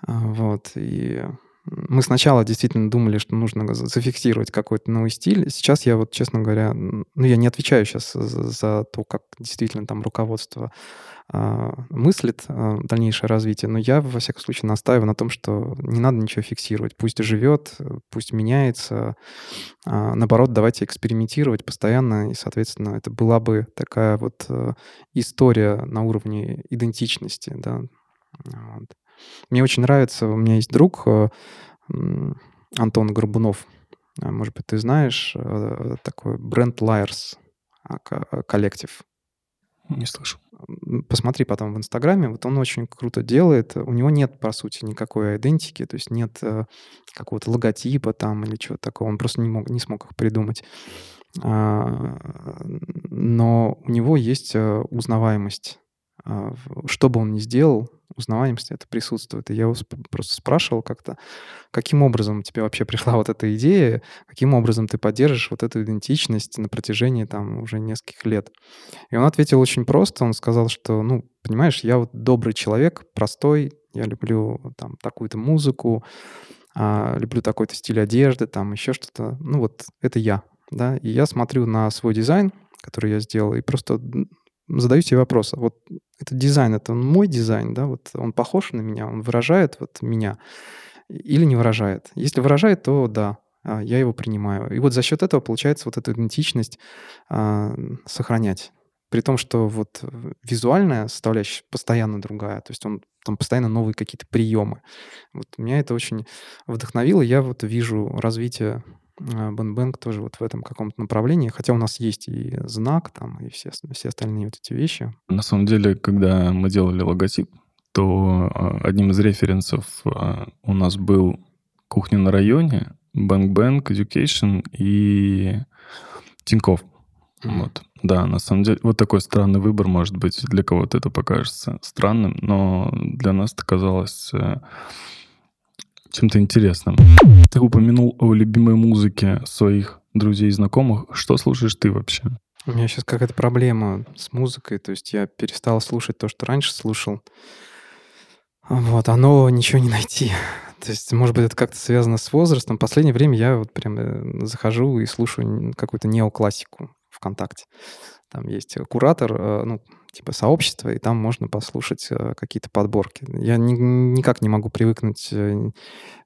А, вот, и мы сначала действительно думали, что нужно зафиксировать какой-то новый стиль. Сейчас я вот, честно говоря, ну, я не отвечаю сейчас за, за то, как действительно там руководство э, мыслит э, дальнейшее развитие, но я, во всяком случае, настаиваю на том, что не надо ничего фиксировать. Пусть живет, пусть меняется. Э, наоборот, давайте экспериментировать постоянно, и, соответственно, это была бы такая вот э, история на уровне идентичности, да, вот. Мне очень нравится, у меня есть друг э, Антон Горбунов. А, может быть, ты знаешь, э, такой бренд Liars а, э, коллектив.
Не слышу.
Посмотри потом в Инстаграме. Вот он очень круто делает. У него нет, по сути, никакой идентики, то есть нет какого-то логотипа там или чего-то такого. Он просто не, мог, не смог их придумать. А, но у него есть узнаваемость. Что бы он ни сделал, узнаваемость это присутствует. И я просто спрашивал как-то, каким образом тебе вообще пришла вот эта идея, каким образом ты поддержишь вот эту идентичность на протяжении там уже нескольких лет. И он ответил очень просто, он сказал, что, ну, понимаешь, я вот добрый человек, простой, я люблю там такую-то музыку, а, люблю такой-то стиль одежды, там еще что-то. Ну вот это я, да, и я смотрю на свой дизайн, который я сделал, и просто задаю себе вопрос, а вот этот дизайн, это мой дизайн, да, вот он похож на меня, он выражает вот меня или не выражает? Если выражает, то да, а, я его принимаю. И вот за счет этого получается вот эту идентичность а, сохранять. При том, что вот визуальная составляющая постоянно другая, то есть он там постоянно новые какие-то приемы. Вот меня это очень вдохновило. Я вот вижу развитие Бэнбэнк тоже вот в этом каком-то направлении, хотя у нас есть и знак там, и все, все остальные вот эти вещи.
На самом деле, когда мы делали логотип, то а, одним из референсов а, у нас был «Кухня на районе», Bank Education и Тиньков. Mm-hmm. Вот. Да, на самом деле, вот такой странный выбор, может быть, для кого-то это покажется странным, но для нас это казалось э, чем-то интересным. Ты упомянул о любимой музыке своих друзей и знакомых. Что слушаешь ты вообще?
У меня сейчас какая-то проблема с музыкой, то есть я перестал слушать то, что раньше слушал. Вот, а нового ничего не найти. То есть, может быть, это как-то связано с возрастом. В последнее время я вот прям э, захожу и слушаю какую-то неоклассику ВКонтакте. Там есть куратор, э, ну, типа сообщества, и там можно послушать э, какие-то подборки. Я ни, никак не могу привыкнуть э,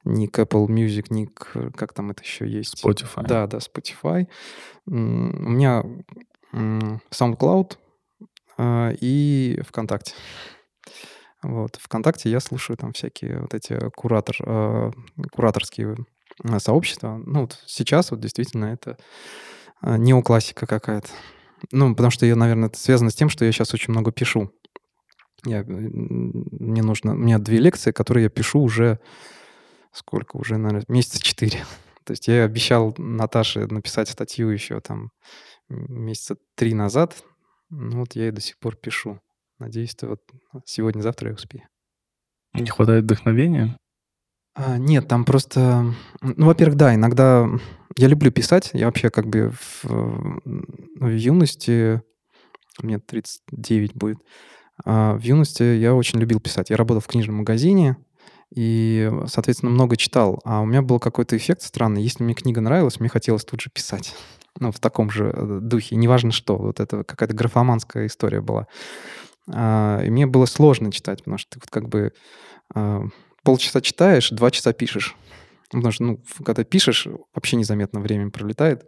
ни к Apple Music, ни к... Как там это еще есть?
Spotify.
Да, да, Spotify. У меня SoundCloud и ВКонтакте. Вот. Вконтакте я слушаю там всякие вот эти куратор, кураторские сообщества. Ну, вот сейчас вот действительно это неоклассика какая-то. Ну, потому что я, наверное, это связано с тем, что я сейчас очень много пишу. Я, мне нужно... У меня две лекции, которые я пишу уже... Сколько? Уже, наверное, месяца четыре. То есть я обещал Наташе написать статью еще там месяца три назад. Ну вот я и до сих пор пишу. Надеюсь, что вот сегодня-завтра я успею.
Не хватает вдохновения?
А, нет, там просто... Ну, во-первых, да, иногда... Я люблю писать. Я вообще как бы в, в юности... Мне 39 будет. А в юности я очень любил писать. Я работал в книжном магазине и, соответственно, много читал. А у меня был какой-то эффект странный. Если мне книга нравилась, мне хотелось тут же писать. Ну, в таком же э, духе. Неважно что. Вот это какая-то графоманская история была. А, и мне было сложно читать, потому что ты вот как бы полчаса читаешь, два часа пишешь. Потому что, ну, когда пишешь, вообще незаметно время пролетает.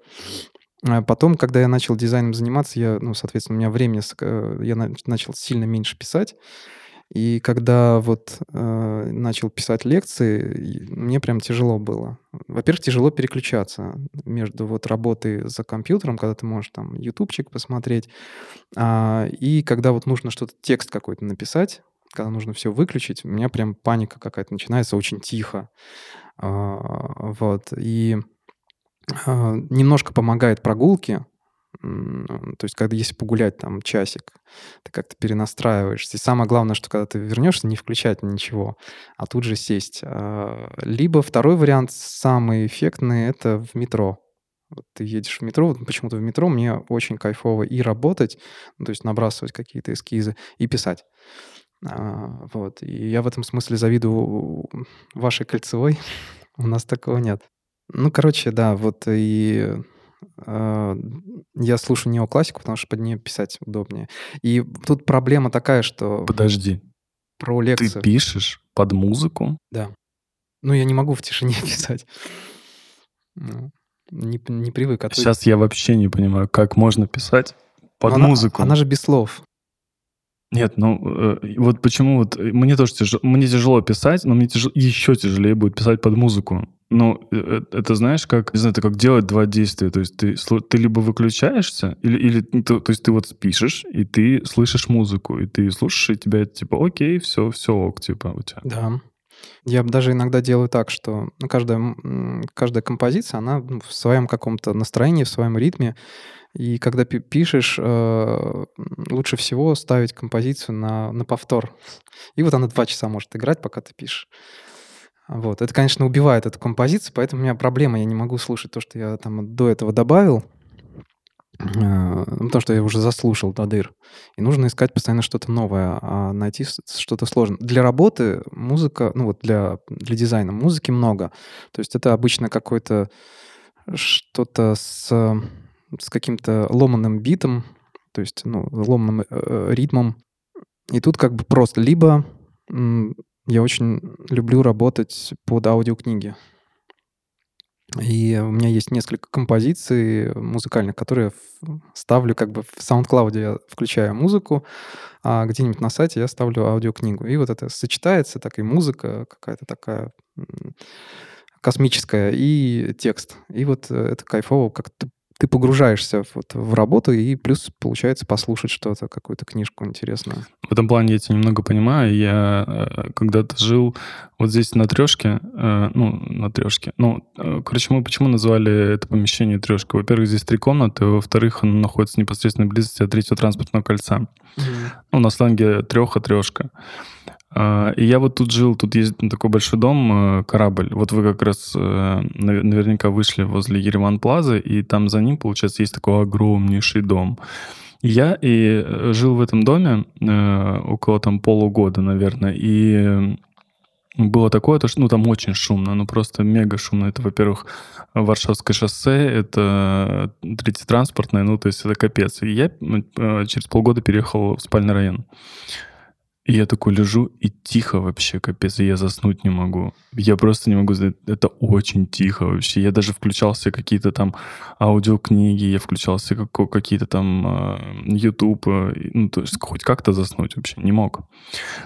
А потом, когда я начал дизайном заниматься, я, ну, соответственно, у меня времени, э, я начал сильно меньше писать. И когда вот э, начал писать лекции, мне прям тяжело было. Во-первых, тяжело переключаться между вот работой за компьютером, когда ты можешь там ютубчик посмотреть, а, и когда вот нужно что-то, текст какой-то написать, когда нужно все выключить, у меня прям паника какая-то начинается очень тихо. А, вот. И а, немножко помогает прогулки. То есть, когда если погулять там часик, ты как-то перенастраиваешься. И самое главное, что когда ты вернешься, не включать ничего, а тут же сесть. А, либо второй вариант, самый эффектный, это в метро. Вот ты едешь в метро, вот почему-то в метро мне очень кайфово и работать, ну, то есть набрасывать какие-то эскизы, и писать. А, вот. И я в этом смысле завидую вашей кольцевой. У нас такого нет. Ну, короче, да, вот и э, я слушаю неоклассику, потому что под нее писать удобнее. И тут проблема такая, что...
Подожди.
Про лекцию.
Ты пишешь под музыку?
Да. Ну, я не могу в тишине писать. Ну, не, не привык. А
Сейчас я вообще не понимаю, как можно писать под
она,
музыку.
Она же без слов.
Нет, ну э, вот почему вот э, мне тоже тяжело, мне тяжело писать, но мне тяжело, еще тяжелее будет писать под музыку. Ну, э, это знаешь, как, не знаю, это как делать два действия. То есть ты, ты либо выключаешься, или, или то, то есть ты вот пишешь, и ты слышишь музыку, и ты слушаешь, и тебя типа, окей, все, все ок, типа у тебя.
Да. Я даже иногда делаю так, что ну, каждая, каждая композиция, она в своем каком-то настроении, в своем ритме. И когда пишешь, э, лучше всего ставить композицию на, на повтор. И вот она два часа может играть, пока ты пишешь. Вот. Это, конечно, убивает эту композицию, поэтому у меня проблема, я не могу слушать то, что я там до этого добавил, э, потому что я уже заслушал до дыр. И нужно искать постоянно что-то новое, а найти что-то сложно. Для работы музыка, ну вот для, для дизайна музыки много. То есть это обычно какой-то что-то с с каким-то ломаным битом, то есть, ну, ломаным э, ритмом. И тут как бы просто либо я очень люблю работать под аудиокниги. И у меня есть несколько композиций музыкальных, которые ставлю как бы в SoundCloud я включаю музыку, а где-нибудь на сайте я ставлю аудиокнигу. И вот это сочетается, так и музыка какая-то такая космическая, и текст. И вот э, это кайфово, как ты ты погружаешься вот в работу, и плюс получается послушать что-то, какую-то книжку интересную.
В этом плане я тебя немного понимаю. Я э, когда-то жил вот здесь на трешке, э, ну, на трешке. Ну, э, короче, мы почему назвали это помещение трешкой? Во-первых, здесь три комнаты, во-вторых, оно находится в непосредственной близости от третьего транспортного кольца. Mm-hmm. Ну, на сленге треха, трешка. А, и я вот тут жил, тут есть такой большой дом, э, корабль. Вот вы как раз э, наверняка вышли возле Ереван Плазы, и там за ним, получается, есть такой огромнейший дом. Я и э, жил в этом доме около там полугода, наверное, и было такое, то, что ну, там очень шумно, ну просто мега шумно. Это, во-первых, Варшавское шоссе, это третий транспортное, ну то есть это капец. И я через полгода переехал в спальный район. И я такой лежу и тихо вообще, капец, и я заснуть не могу. Я просто не могу это очень тихо вообще. Я даже включал себе какие-то там аудиокниги, я включал себе какие-то там э, YouTube, ну, то есть хоть как-то заснуть вообще не мог.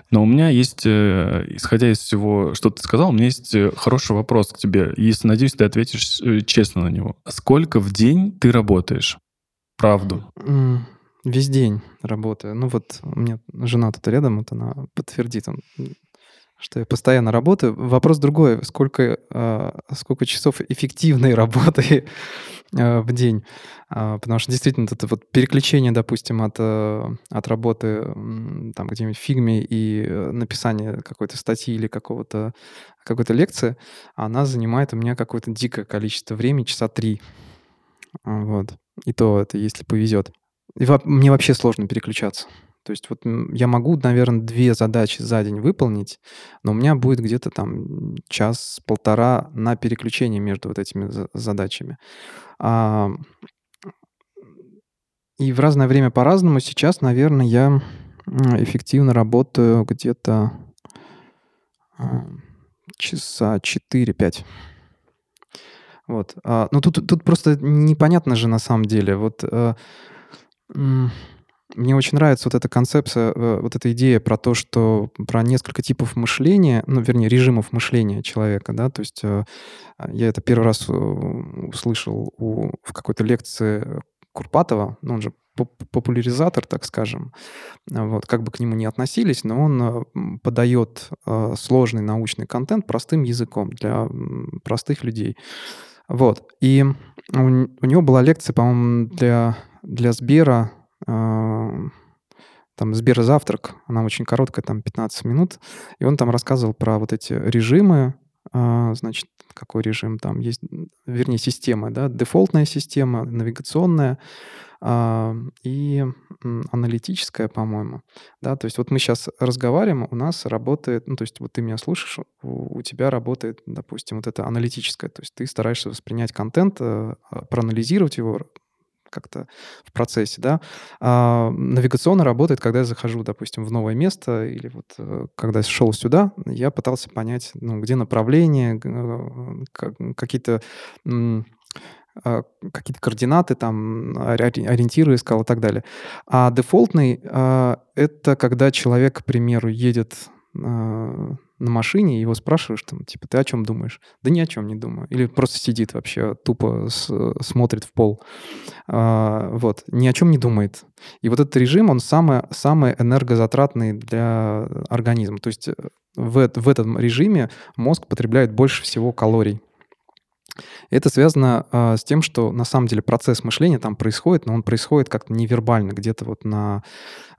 Но у меня есть, э, исходя из всего, что ты сказал, у меня есть э, хороший вопрос к тебе. Если, надеюсь, ты ответишь э, честно на него. Сколько в день ты работаешь? Правду.
Весь день работаю. Ну вот у меня жена тут рядом, вот она подтвердит, он, что я постоянно работаю. Вопрос другой, сколько, э, сколько часов эффективной работы э, в день. Э, потому что действительно это вот переключение, допустим, от, э, от работы там где-нибудь в фигме и написание какой-то статьи или какого-то какой-то лекции, она занимает у меня какое-то дикое количество времени, часа три. Вот. И то это если повезет. И мне вообще сложно переключаться. То есть вот я могу, наверное, две задачи за день выполнить, но у меня будет где-то там час-полтора на переключение между вот этими задачами. А, и в разное время по-разному. Сейчас, наверное, я эффективно работаю где-то а, часа 4-5. Вот. А, ну, тут, тут просто непонятно же на самом деле. Вот а, мне очень нравится вот эта концепция, э, вот эта идея про то, что про несколько типов мышления, ну, вернее, режимов мышления человека, да, то есть э, я это первый раз услышал у, в какой-то лекции Курпатова, ну, он же популяризатор, так скажем, вот, как бы к нему ни относились, но он подает сложный научный контент простым языком для простых людей. Вот. И у, у него была лекция, по-моему, для, для Сбера, э, там Сберзавтрак, она очень короткая, там 15 минут, и он там рассказывал про вот эти режимы, э, значит, какой режим там есть, вернее, система, да, дефолтная система, навигационная, а, и аналитическая, по-моему. Да, то есть вот мы сейчас разговариваем, у нас работает, ну, то есть вот ты меня слушаешь, у, у тебя работает, допустим, вот это аналитическое, то есть ты стараешься воспринять контент, э, а, проанализировать его, как-то в процессе, да. А навигационно работает, когда я захожу, допустим, в новое место или вот э, когда я шел сюда, я пытался понять, ну, где направление, э, какие-то а, какие-то координаты, там, ориентиры искал и так далее. А дефолтный а, — это когда человек, к примеру, едет на машине, его спрашиваешь, там, типа, ты о чем думаешь? Да ни о чем не думаю. Или просто сидит вообще, тупо с, смотрит в пол. А, вот, ни о чем не думает. И вот этот режим, он самый, самый энергозатратный для организма. То есть э, в, в этом режиме мозг потребляет больше всего калорий. Это связано а, с тем, что на самом деле процесс мышления там происходит, но он происходит как-то невербально, где-то вот на,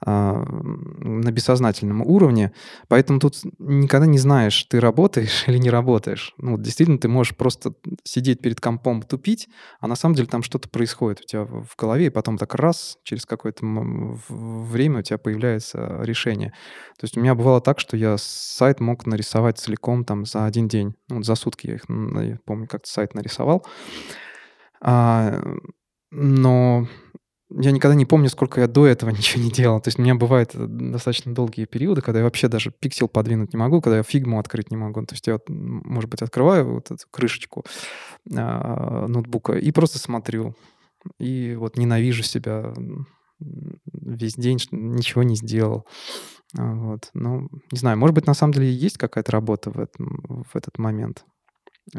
а, на бессознательном уровне. Поэтому тут никогда не знаешь, ты работаешь или не работаешь. Ну, действительно, ты можешь просто сидеть перед компом, тупить, а на самом деле там что-то происходит у тебя в голове, и потом так раз, через какое-то время у тебя появляется решение. То есть у меня бывало так, что я сайт мог нарисовать целиком там за один день. Ну, за сутки я их, я помню, как-то сайт нарисовал. А, но я никогда не помню, сколько я до этого ничего не делал. То есть у меня бывают э, достаточно долгие периоды, когда я вообще даже пиксель подвинуть не могу, когда я фигму открыть не могу. То есть я, вот, может быть, открываю вот эту крышечку а, ноутбука и просто смотрю. И вот ненавижу себя весь день, ничего не сделал. Вот. Ну, не знаю, может быть, на самом деле есть какая-то работа в, этом, в этот момент.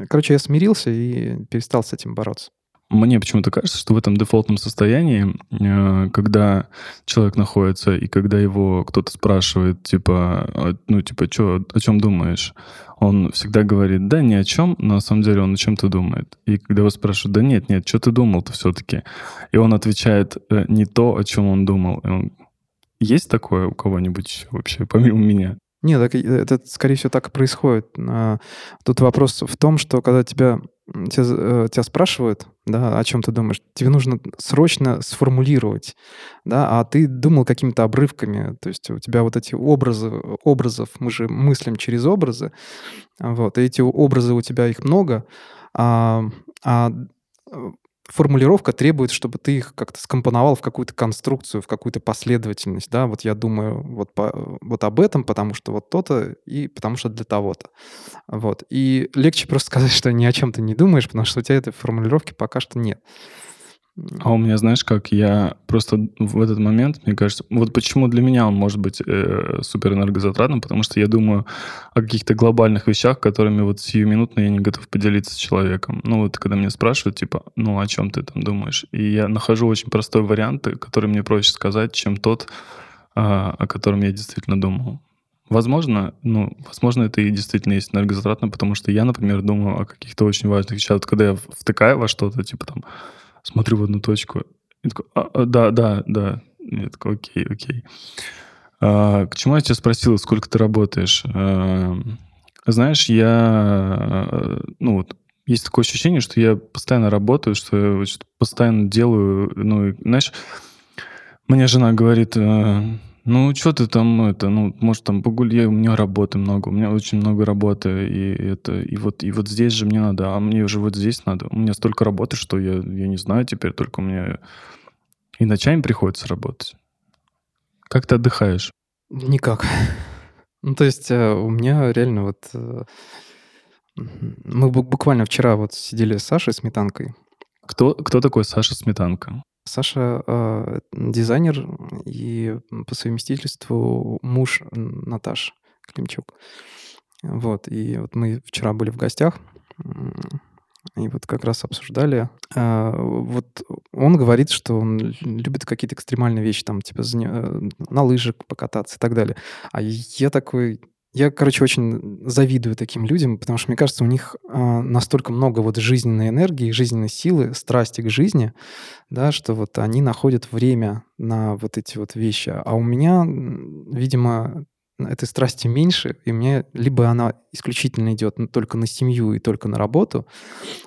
Короче, я смирился и перестал с этим бороться.
Мне почему-то кажется, что в этом дефолтном состоянии, э, когда человек находится и когда его кто-то спрашивает, типа, «А, ну, типа, чё, о чем думаешь? Он всегда говорит, да, ни о чем, но на самом деле он о чем-то думает. И когда его спрашивают, да нет, нет, что ты думал-то все-таки? И он отвечает э, не то, о чем он думал. Он... Есть такое у кого-нибудь вообще, помимо меня?
Нет, так, это, скорее всего, так и происходит. А, тут вопрос в том, что когда тебя, тебя, э, тебя спрашивают, да, о чем ты думаешь, тебе нужно срочно сформулировать, да, а ты думал какими-то обрывками, то есть у тебя вот эти образы, образов, мы же мыслим через образы, вот, и эти образы у тебя их много, а, а формулировка требует, чтобы ты их как-то скомпоновал в какую-то конструкцию, в какую-то последовательность, да, вот я думаю вот, по, вот об этом, потому что вот то-то и потому что для того-то. Вот. И легче просто сказать, что ни о чем ты не думаешь, потому что у тебя этой формулировки пока что нет.
А у меня, знаешь, как я просто в этот момент, мне кажется, вот почему для меня он может быть э, супер энергозатратным, потому что я думаю о каких-то глобальных вещах, которыми вот сиюминутно я не готов поделиться с человеком. Ну вот когда меня спрашивают, типа, ну о чем ты там думаешь? И я нахожу очень простой вариант, который мне проще сказать, чем тот, э, о котором я действительно думал. Возможно, ну, возможно, это и действительно есть энергозатратно, потому что я, например, думаю о каких-то очень важных вещах. Вот когда я втыкаю во что-то, типа там, смотрю в одну точку. И такой, а, а, да, да, да. Я такой, окей, окей. А, к чему я тебя спросил, сколько ты работаешь? А, знаешь, я, ну вот, есть такое ощущение, что я постоянно работаю, что я постоянно делаю, ну, знаешь, мне жена говорит, «А, ну, что ты там, это, ну, может, там погуляй, у меня работы много, у меня очень много работы, и это, и вот, и вот здесь же мне надо, а мне уже вот здесь надо. У меня столько работы, что я, я не знаю теперь, только мне и ночами приходится работать. Как ты отдыхаешь?
Никак. Ну, то есть э, у меня реально вот... э, Мы бу- буквально вчера вот сидели с Сашей Сметанкой.
Кто, кто такой Саша Сметанка?
Саша э, дизайнер и по совместительству муж Наташ Климчук. Вот, и вот мы вчера были в гостях, и вот как раз обсуждали. А, Вот он говорит, что он любит какие-то экстремальные вещи, там, типа э, на лыжах покататься и так далее. А я такой... Я, короче, очень завидую таким людям, потому что, мне кажется, у них а, настолько много вот жизненной энергии, жизненной силы, страсти к жизни, да, что вот они находят время на вот эти вот вещи. А у меня, видимо, этой страсти меньше, и мне либо она исключительно идет н- только на семью и только на работу,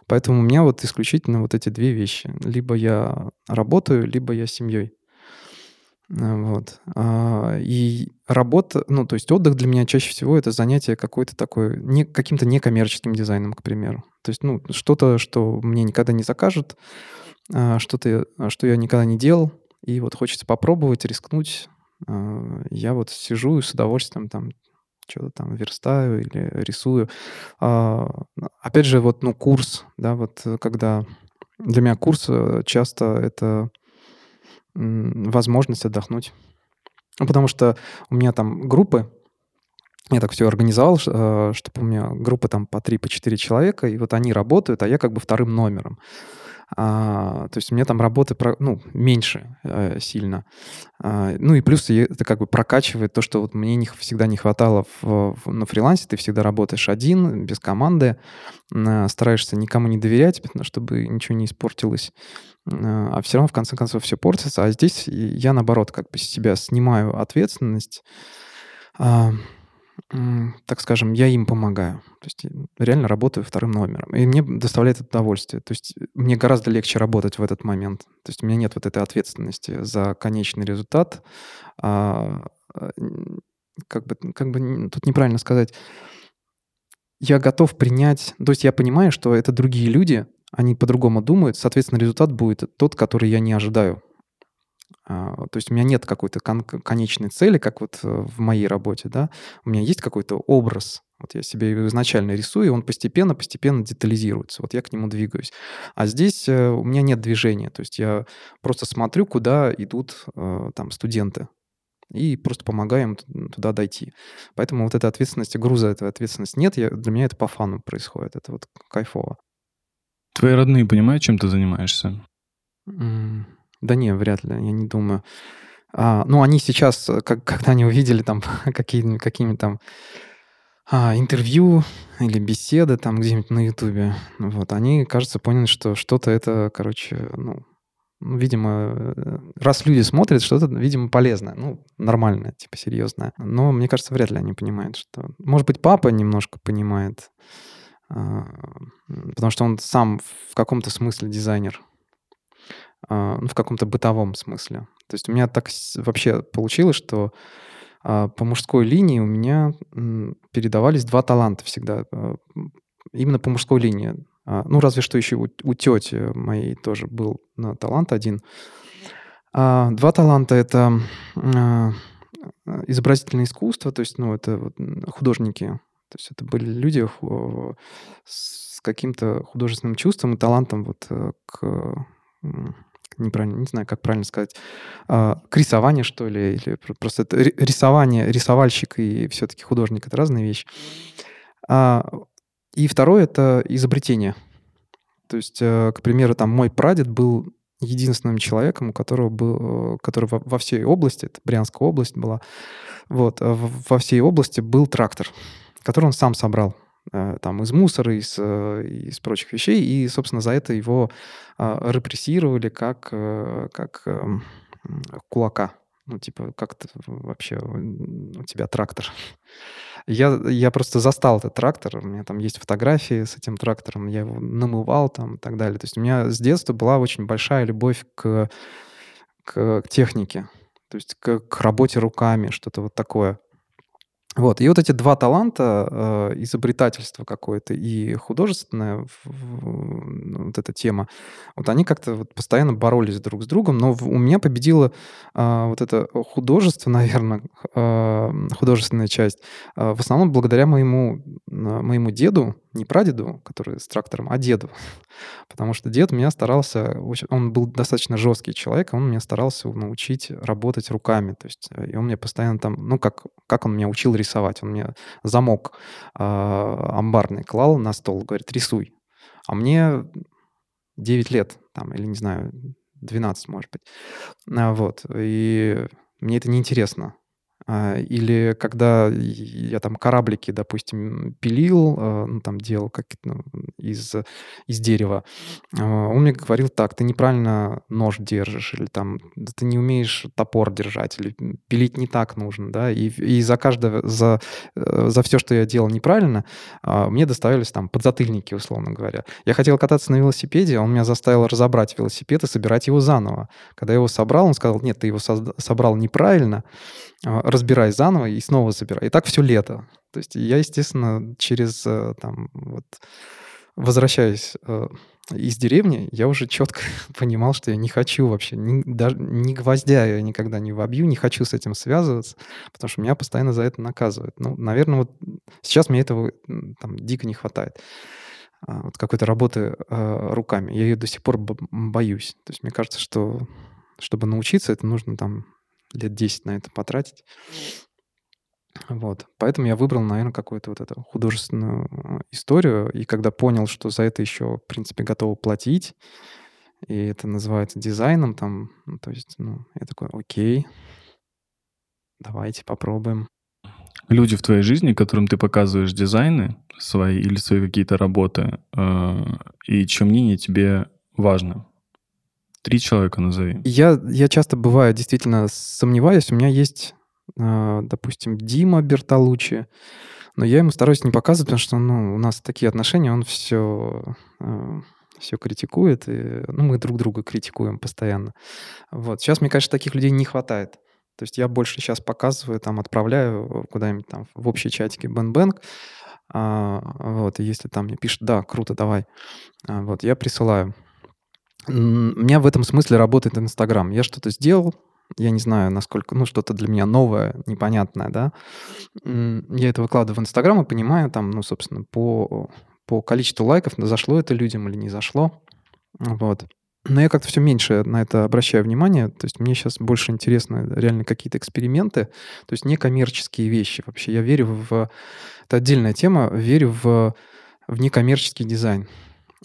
поэтому у меня вот исключительно вот эти две вещи. Либо я работаю, либо я семьей. А, Вот. А, И работа, ну, то есть отдых для меня чаще всего это занятие какой-то такой, не, каким-то некоммерческим дизайном, к примеру. То есть, ну, что-то, что мне никогда не закажут, а, что-то, а, что я никогда не делал, и вот хочется попробовать, рискнуть. Я вот сижу и с удовольствием там что-то там верстаю или рисую. Опять же, вот, ну, курс, да, вот э, когда для меня курс э, часто это возможность отдохнуть. Ну, потому что у меня там группы, я так все организовал, чтобы у меня группа там по 3, по 4 человека, и вот они работают, а я как бы вторым номером. А, то есть у меня там работы ну, меньше э, сильно. А, ну и плюс это как бы прокачивает то, что вот мне не, всегда не хватало в- в- на фрилансе. Ты всегда работаешь один, без команды, а, стараешься никому не доверять, чтобы ничего не испортилось. А а все равно в конце концов все портится. А здесь я наоборот как бы с себя снимаю ответственность. М, так скажем, я им помогаю. То есть реально работаю вторым номером. И мне доставляет удовольствие. То есть э, мне гораздо легче работать в этот момент. То есть у меня нет вот этой ответственности за конечный результат. А, а, как бы, как бы тут неправильно сказать. Я готов принять... То есть я понимаю, что это другие люди, они по-другому думают, соответственно, результат будет тот, который я не ожидаю. А, То есть у меня нет какой-то кон- конечной цели, как вот э, в моей работе, да. У меня есть какой-то образ. Вот я себе его изначально рисую, и он постепенно, постепенно детализируется. Вот я к нему двигаюсь. А здесь э, у меня нет движения. То есть я просто смотрю, куда идут э, там студенты и просто помогаю им туда дойти. Поэтому вот этой ответственности, груза этой ответственности нет. Я, для меня это по фану происходит. Это вот кайфово.
Твои родные понимают, чем ты занимаешься?
Да не, вряд ли, я не думаю. А, ну, они сейчас, э, как, когда они увидели там какие, какими там а, интервью или беседы там где-нибудь на Ютубе, вот, они, кажется, поняли, что что-то это, короче, ну, ну, видимо, э, раз люди смотрят, что-то, видимо, полезное, ну, нормальное, типа, серьезное. Но, мне кажется, вряд ли они понимают, что... Может быть, папа немножко понимает, а, потому что он сам в каком-то смысле дизайнер, ну, в каком-то бытовом смысле. То есть у меня так вообще получилось, что а, по мужской линии у меня передавались два таланта всегда. а, Именно по мужской линии. А, Ну, разве что еще у, тети моей тоже был ну, талант один. А, Два таланта — это а, а, изобразительное искусство, то есть, ну, это художники. То есть это были люди с каким-то художественным чувством и талантом вот э, к... Неправильно, не знаю, как правильно сказать, а, к рисованию, что ли, или про- просто это ри- рисование, рисовальщик и все-таки художник — это разные вещи. А, И второе — это изобретение. То есть, э, к примеру, там мой прадед был единственным человеком, у которого был, э, который во, всей области, это Брянская область была, вот, э, во всей области был трактор, который он сам собрал там из мусора, из, э, из прочих вещей, и, собственно, за это его а, репрессировали как, э, как эм, кулака. Ну, типа, как ты вообще, у тебя трактор. Я, я просто застал этот трактор, у меня там есть фотографии с этим трактором, я его намывал там и так далее. То есть у меня с детства была очень большая любовь к, к, к технике, то есть к, к работе руками, что-то вот такое. Вот, и вот эти два таланта, э, изобретательство какое-то и художественная вот эта тема, вот они как-то вот постоянно боролись друг с другом, но у меня победила а, вот это художество, наверное, а, художественная часть, в основном благодаря моему, моему деду, не прадеду, который с трактором, а деду. Потому что дед меня старался, он был достаточно жесткий человек, он меня старался научить работать руками. То есть, э, и он мне постоянно там, ну, как, как он меня учил рисовать. Он мне замок э, амбарный клал на стол, говорит, рисуй. А мне 9 лет, там, или не знаю, 12, может быть. А, вот. И мне это неинтересно. А, или когда я там кораблики, допустим, пилил, а, ну, там делал как ну, из, из дерева, а, он мне говорил так, ты неправильно нож держишь, или там ты не умеешь топор держать, или пилить не так нужно, да, и, и за каждое, за, э, за все, что я делал неправильно, мне доставились там подзатыльники, условно говоря. Я хотел кататься на велосипеде, он меня заставил разобрать велосипед и собирать его заново. Когда я его собрал, он сказал, нет, ты его собрал неправильно, разбирай заново и снова собирай. И так все лето. То есть я, естественно, через э, там вот возвращаясь э, из деревни, я уже четко понимал, что я не хочу вообще, ни, даже ни гвоздя я никогда не вобью, не хочу с этим связываться, потому что меня постоянно за это наказывают. Ну, наверное, вот сейчас мне этого там дико не хватает. А, вот какой-то работы э, руками. Я ее до сих пор боюсь. То есть мне кажется, что чтобы научиться, это нужно там лет 10 на это потратить. Вот. Поэтому я выбрал, наверное, какую-то вот эту художественную э, историю. И когда понял, что за это еще, в принципе, готовы платить, и это называется дизайном, там, ну, то есть, ну, я такой, окей, давайте попробуем.
Люди в твоей жизни, которым ты показываешь дизайны свои или свои какие-то работы, э, и чье мнение тебе важно? Три человека назови.
Я, я часто бываю действительно сомневаюсь. У меня есть, э, допустим, Дима Бертолучи, но я ему стараюсь не показывать, потому что ну, у нас такие отношения, он все, э, все критикует, и, ну, мы друг друга критикуем постоянно. Вот. Сейчас, мне кажется, таких людей не хватает. То есть я больше сейчас показываю, там, отправляю куда-нибудь там в общие чатики Бен-Бэнк, а, вот, и если там мне пишут, да, круто, давай, а, вот, я присылаю. У меня в этом смысле работает Инстаграм. Я что-то сделал, я не знаю, насколько, ну, что-то для меня новое, непонятное, да. Я это выкладываю в Инстаграм и понимаю там, ну, собственно, по, по количеству лайков, зашло это людям или не зашло. Вот. Но я как-то все меньше на это обращаю внимание. То есть мне сейчас больше интересно реально какие-то эксперименты, то есть не коммерческие вещи вообще. Я верю в... Это отдельная тема. Верю в, в некоммерческий дизайн.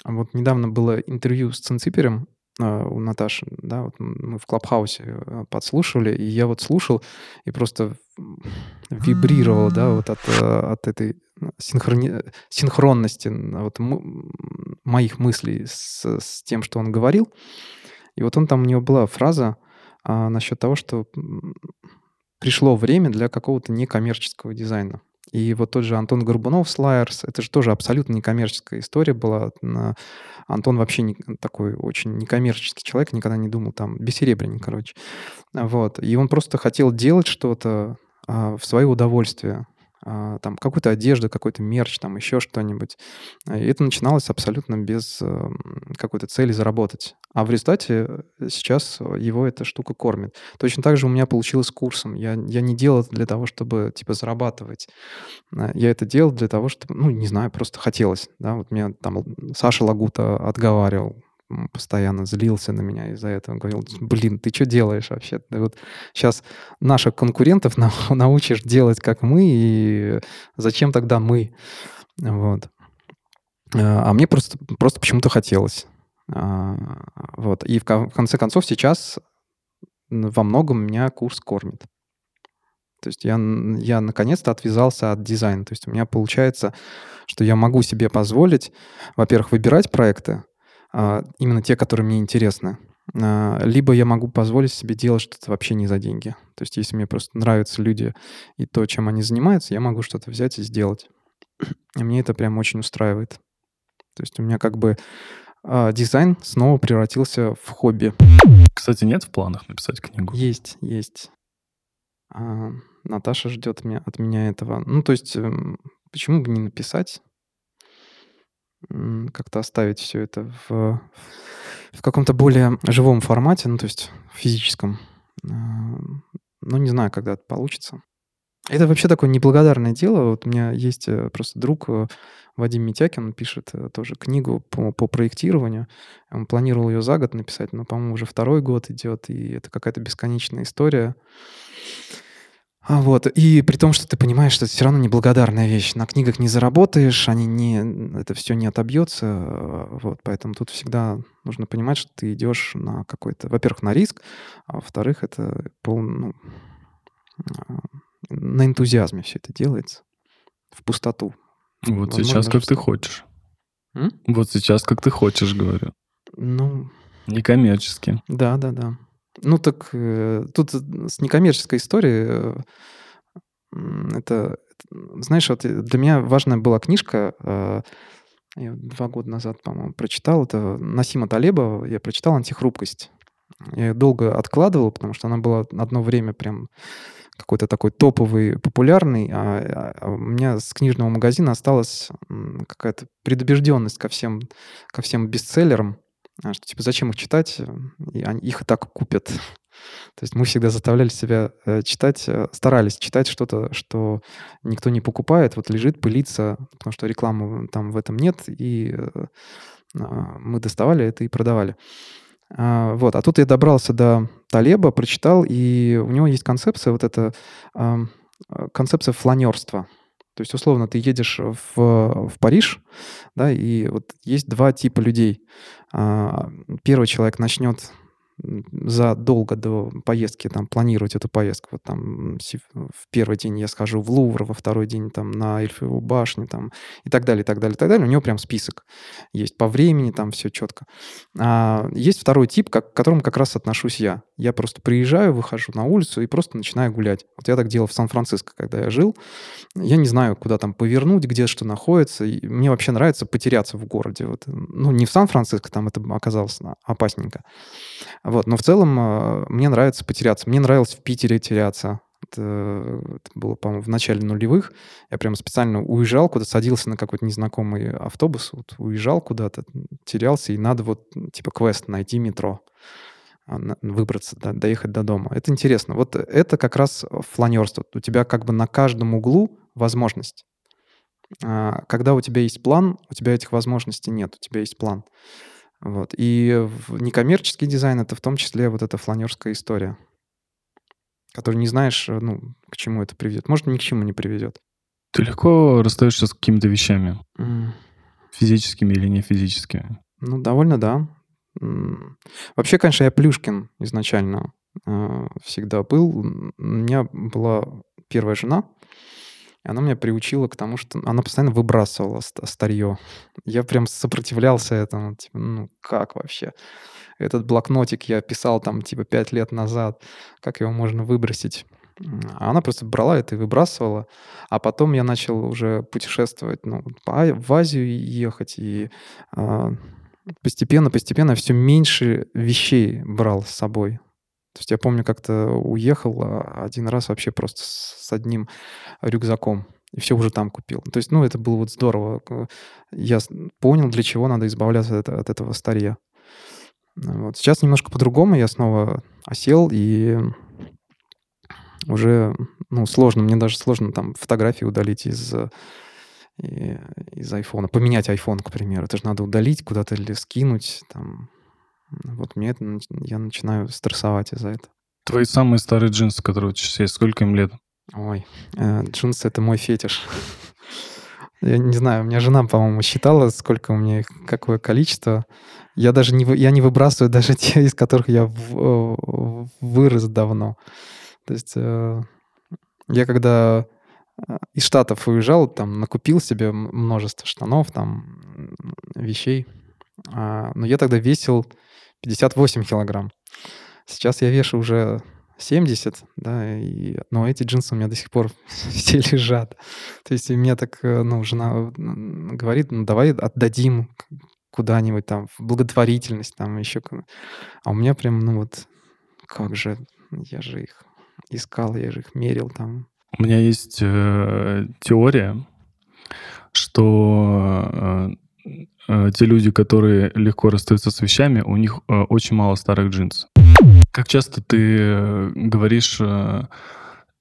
Вот недавно было интервью с Цинциперем а, у Наташи, да, вот мы в Клабхаусе э, подслушивали, и я вот слушал и просто вибрировал, да, вот от, э, от этой синхрони... синхронности вот моих мыслей с, с тем, что он говорил. И вот он там, у него была фраза а, насчет того, что пришло время для какого-то некоммерческого дизайна. И вот тот же Антон Горбунов с Liars, это же тоже абсолютно некоммерческая история была. Антон вообще не, такой очень некоммерческий человек, никогда не думал там, бессеребренник, короче. Вот. И он просто хотел делать что-то а, в свое удовольствие. А, там какую-то одежду, какой-то мерч, там еще что-нибудь. И это начиналось абсолютно без эм, какой-то цели заработать. А в результате э, сейчас его эта штука кормит. Точно так же у меня получилось курсом. Я, я не делал это для того, чтобы, типа, зарабатывать. А, я это делал для того, чтобы, ну, не знаю, просто хотелось. Да? Вот меня там Саша Лагута отговаривал постоянно злился на меня из-за этого. Говорил, блин, ты что делаешь вообще? Ты вот сейчас наших конкурентов научишь делать, как мы, и зачем тогда мы? Вот. А, а мне просто, просто почему-то хотелось. А, вот. И в конце концов сейчас во многом меня курс кормит. То есть я, я наконец-то отвязался от дизайна. То есть у меня получается, что я могу себе позволить, во-первых, выбирать проекты, именно те, которые мне интересны. А, либо я могу позволить себе делать что-то вообще не за деньги. То есть если мне просто нравятся люди и то, чем они занимаются, я могу что-то взять и сделать. И мне это прям очень устраивает. То есть у меня как бы а, дизайн снова превратился в хобби.
Кстати, нет в планах написать книгу?
Есть, есть. А Наташа ждет меня, от меня этого. Ну, то есть, эм, почему бы не написать? Как-то оставить все это в, в каком-то более живом формате, ну, то есть физическом. А, ну, не знаю, когда это получится. Это вообще такое неблагодарное дело. Вот у меня есть э, просто друг э, Вадим Митякин, он пишет э, тоже книгу по, по проектированию. Он планировал ее за год написать, но, по-моему, уже второй год идет, и это какая-то бесконечная история. А вот. И при том, что ты понимаешь, что это все равно неблагодарная вещь. На книгах не заработаешь, они не, это все не отобьется. Вот. Поэтому тут всегда нужно понимать, что ты идешь на какой-то, во-первых, на риск, а во-вторых, это пол, ну, а, на энтузиазме все это делается, в пустоту.
Вот Возможно, сейчас как ты хочешь. М? Вот сейчас как ты хочешь, говорю.
Ну...
Некоммерчески.
Да, да, да. Ну так э, тут с некоммерческой историей э, это, знаешь, вот для меня важная была книжка, э, я два года назад, по-моему, прочитал, это Насима Талебова, я прочитал «Антихрупкость». Я ее долго откладывал, потому что она была одно время прям какой-то такой топовый, популярный, а, а у меня с книжного магазина осталась какая-то предубежденность ко всем, ко всем бестселлерам, а, что типа зачем их читать, и они, их и так купят. То есть мы всегда заставляли себя э, читать, э, старались читать что-то, что никто не покупает, вот лежит, пылится, потому что рекламы там в этом нет, и э, мы доставали это и продавали. А, вот. А тут я добрался до Талеба, прочитал, и у него есть концепция, вот эта концепция фланерства. То есть, условно, ты едешь в, в Париж, да, и вот есть два типа людей. А, первый человек начнет задолго до поездки там планировать эту поездку. Вот там в первый день я схожу в Лувр, во второй день там на Эльфову башню там и так далее, и так далее, и так далее. У него прям список есть по времени, там все четко. А есть второй тип, как, к которому как раз отношусь я. Я просто приезжаю, выхожу на улицу и просто начинаю гулять. Вот я так делал в Сан-Франциско, когда я жил. Я не знаю, куда там повернуть, где что находится. И мне вообще нравится потеряться в городе. Вот. Ну, не в Сан-Франциско, там это оказалось опасненько. Вот. Но в целом э, мне нравится потеряться. Мне нравилось в Питере теряться. Это, это было, по-моему, в начале нулевых. Я прямо специально уезжал куда-то, садился на какой-то незнакомый автобус, вот, уезжал куда-то, терялся, и надо вот типа квест найти метро выбраться, да, доехать до дома. Это интересно. Вот это как раз фланерство. У тебя как бы на каждом углу возможность. А, когда у тебя есть план, у тебя этих возможностей нет, у тебя есть план. Вот. И некоммерческий дизайн — это в том числе вот эта фланерская история, которую не знаешь, э, ну, к чему это приведет. Может, ни к чему не приведет.
Ты легко расстаешься с какими-то вещами? Mm. Физическими или не физическими?
Ну, довольно, да. Вообще, конечно, я Плюшкин изначально э, всегда был. У меня была первая жена, и она меня приучила к тому, что она постоянно выбрасывала старье. Я прям сопротивлялся этому. Типа, ну как вообще? Этот блокнотик я писал там типа пять лет назад. Как его можно выбросить? А она просто брала это и выбрасывала. А потом я начал уже путешествовать, ну, по, в Азию ехать. И постепенно-постепенно все меньше вещей брал с собой. То есть я помню, как-то уехал а, один раз вообще просто с одним рюкзаком. И все уже там купил. То есть, ну, это было вот здорово. Я понял, для чего надо избавляться от, от этого старья. Вот. Сейчас немножко по-другому. Я снова осел, и уже, ну, сложно. Мне даже сложно там фотографии удалить из, из айфона. Поменять iPhone, к примеру. Это же надо удалить куда-то или скинуть. Там, вот мне это, я начинаю стрессовать из-за этого.
Твои самые старые джинсы, которые у тебя есть, сколько им лет?
Ой, э, джинсы — это мой фетиш. Я не знаю, у меня жена, по-моему, считала, сколько у меня их, какое количество. Я даже не, я не выбрасываю даже те, из которых я в, вырос давно. То есть э, я когда э, из Штатов уезжал, там накупил себе множество штанов, там вещей. А, но я тогда весил 58 килограмм. Сейчас я вешу уже 70, да, и, но эти джинсы у меня до сих пор все лежат. То есть мне так, э, ну, жена говорит, ну, давай отдадим куда-нибудь там в благотворительность, там еще. А у меня прям, ну вот, как же, я же их искал, я же их мерил там.
У меня есть э, теория, что э, э, те люди, которые легко расстаются с вещами, у них э, очень мало старых джинс. Как часто ты э, говоришь, э,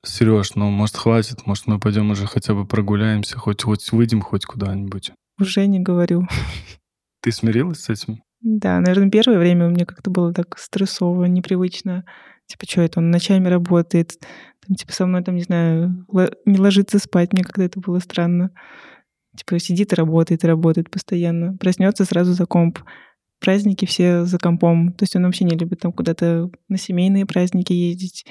Сереж, ну, может, хватит, может, мы пойдем уже хотя бы прогуляемся, хоть, хоть выйдем хоть куда-нибудь.
Уже не говорю.
Ты смирилась с этим?
Да, наверное, первое время у меня как-то было так стрессово, непривычно. Типа, что это, он ночами работает, там, типа, со мной, там, не знаю, не ложится спать, мне когда это было странно. Типа, сидит и работает, и работает постоянно. Проснется сразу за комп. Праздники все за компом. То есть он вообще не любит там куда-то на семейные праздники ездить.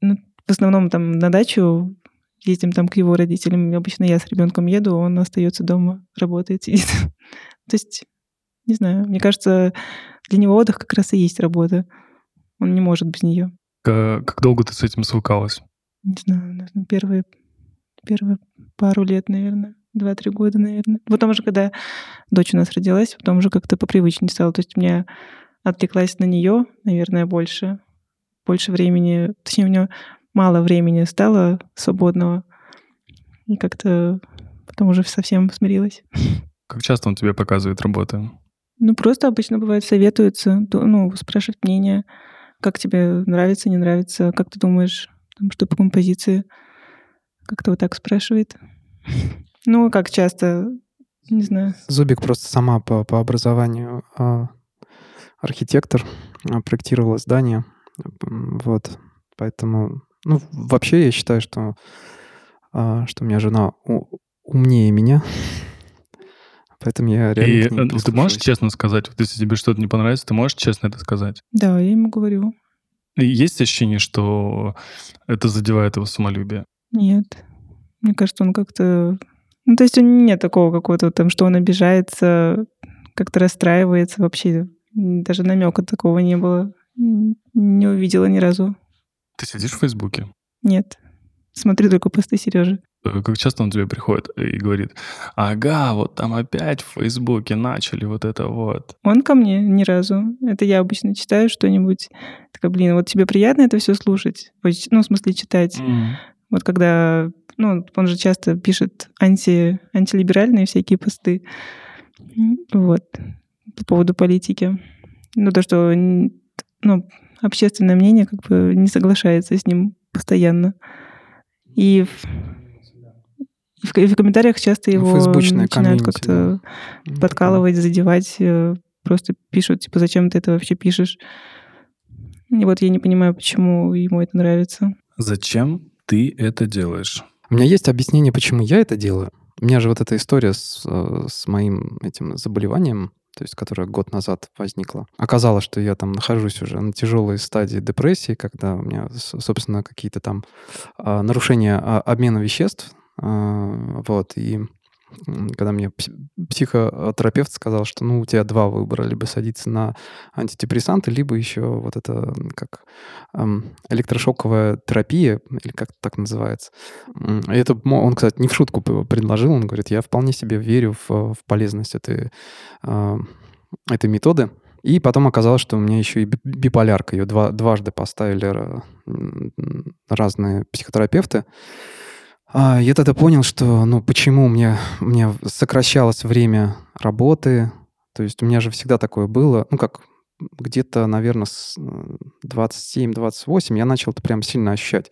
Ну, в основном там на дачу ездим там к его родителям. Обычно я с ребенком еду, он остается дома, работает, сидит. То есть, не знаю, мне кажется, для него отдых как раз и есть работа. Он не может без нее.
Как, как долго ты с этим свыкалась?
Не знаю, наверное, первые, первые пару лет, наверное. Два-три года, наверное. Потом уже, когда дочь у нас родилась, потом уже как-то попривычнее стало. То есть у меня отвлеклась на нее, наверное, больше. Больше времени. Точнее, у нее мало времени стало свободного. И как-то потом уже совсем смирилась.
Как часто он тебе показывает работы?
Ну, просто обычно бывает советуется, ну, спрашивает мнение, как тебе нравится, не нравится, как ты думаешь, что по композиции. Как-то вот так спрашивает. Ну, как часто, не знаю.
Зубик просто сама по, по образованию э, архитектор, э, проектировала здание. Вот. Поэтому, ну, вообще я считаю, что, э, что у меня жена умнее меня. Поэтому я реально
И ты можешь честно сказать, вот если тебе что-то не понравится, ты можешь честно это сказать?
Да, я ему говорю.
И есть ощущение, что это задевает его самолюбие?
Нет. Мне кажется, он как-то... Ну, то есть у него нет такого какого-то там, что он обижается, как-то расстраивается вообще. Даже намека такого не было. Не увидела ни разу.
Ты сидишь в Фейсбуке?
Нет. Смотрю только посты Сережи.
Э, как часто он тебе приходит и говорит, ага, вот там опять в Фейсбуке начали вот это вот.
Он ко мне ни разу. Это я обычно читаю что-нибудь. Такая, блин, вот тебе приятно это все слушать? Ну, в смысле, читать. Mm. Вот когда, ну, он же часто пишет анти, антилиберальные всякие посты. Вот. По поводу политики. Ну, то, что ну, общественное мнение как бы не соглашается с ним постоянно. И в, в, комментариях часто его начинают как-то да. подкалывать, задевать, э, просто пишут, типа, зачем ты это вообще пишешь? И вот я не понимаю, почему ему это нравится.
Зачем ты это делаешь?
У меня есть объяснение, почему я это делаю. У меня же вот эта история с, э, с моим этим заболеванием, то есть которая год назад возникла. Оказалось, что я там нахожусь уже на тяжелой стадии депрессии, когда у меня, собственно, какие-то там а, нарушения а, обмена веществ, вот, и когда мне психотерапевт сказал, что ну, у тебя два выбора, либо садиться на антидепрессанты, либо еще вот это как эм, электрошоковая терапия, или как так называется. И это он, кстати, не в шутку предложил, он говорит, я вполне себе верю в, в полезность этой, э, этой методы. И потом оказалось, что у меня еще и биполярка. Ее два, дважды поставили разные психотерапевты. А, я тогда понял, что, ну, почему у меня, у меня сокращалось время работы. То есть у меня же всегда такое было, ну, как где-то, наверное, с 27-28 я начал это прям сильно ощущать,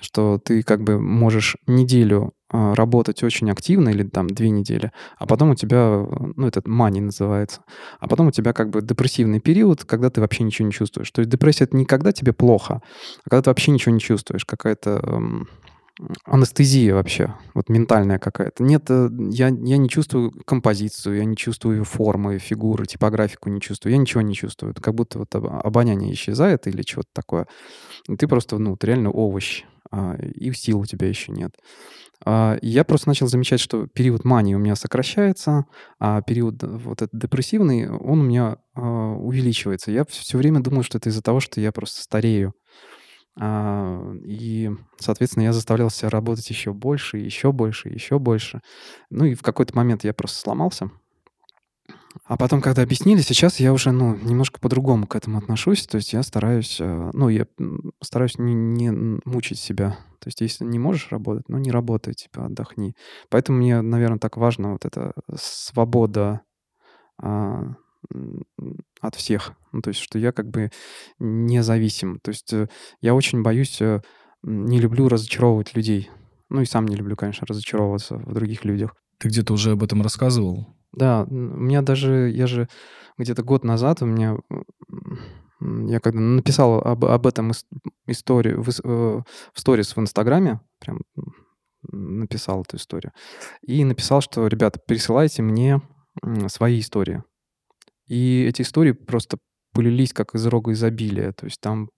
что ты как бы можешь неделю а, работать очень активно или там две недели, а потом у тебя, ну, этот мани называется, а потом у тебя как бы депрессивный период, когда ты вообще ничего не чувствуешь. То есть депрессия — это не когда тебе плохо, а когда ты вообще ничего не чувствуешь, какая-то анестезия вообще, вот ментальная какая-то. Нет, э, я, я не чувствую композицию, я не чувствую формы, фигуры, типографику не чувствую, я ничего не чувствую. Это как будто вот обоняние исчезает или чего-то такое. И ты просто, ну, вот реально овощ, а, и сил у тебя еще нет. А, я просто начал замечать, что период мании у меня сокращается, а период вот этот депрессивный, он у меня а, увеличивается. Я все время думаю, что это из-за того, что я просто старею. А, и, соответственно, я заставлял себя работать еще больше, еще больше, еще больше. Ну и в какой-то момент я просто сломался. А потом, когда объяснили, сейчас я уже, ну, немножко по-другому к этому отношусь. То есть я стараюсь, э, ну, я стараюсь не, не мучить себя. То есть если не можешь работать, ну, не работай, типа, отдохни. Поэтому мне, наверное, так важно вот эта свобода а, от всех. Ну, то есть что я как бы независим. То есть э, я очень боюсь, э, не люблю разочаровывать людей. Ну и сам не люблю, конечно, разочаровываться в других людях.
Ты где-то уже об этом рассказывал?
Да, у меня даже, я же где-то год назад у меня, я когда написал об, об этом историю в, э, в сторис в Инстаграме, прям написал эту историю, и написал, что, ребята, присылайте мне свои истории. И эти истории просто полились как из рога изобилия. То есть там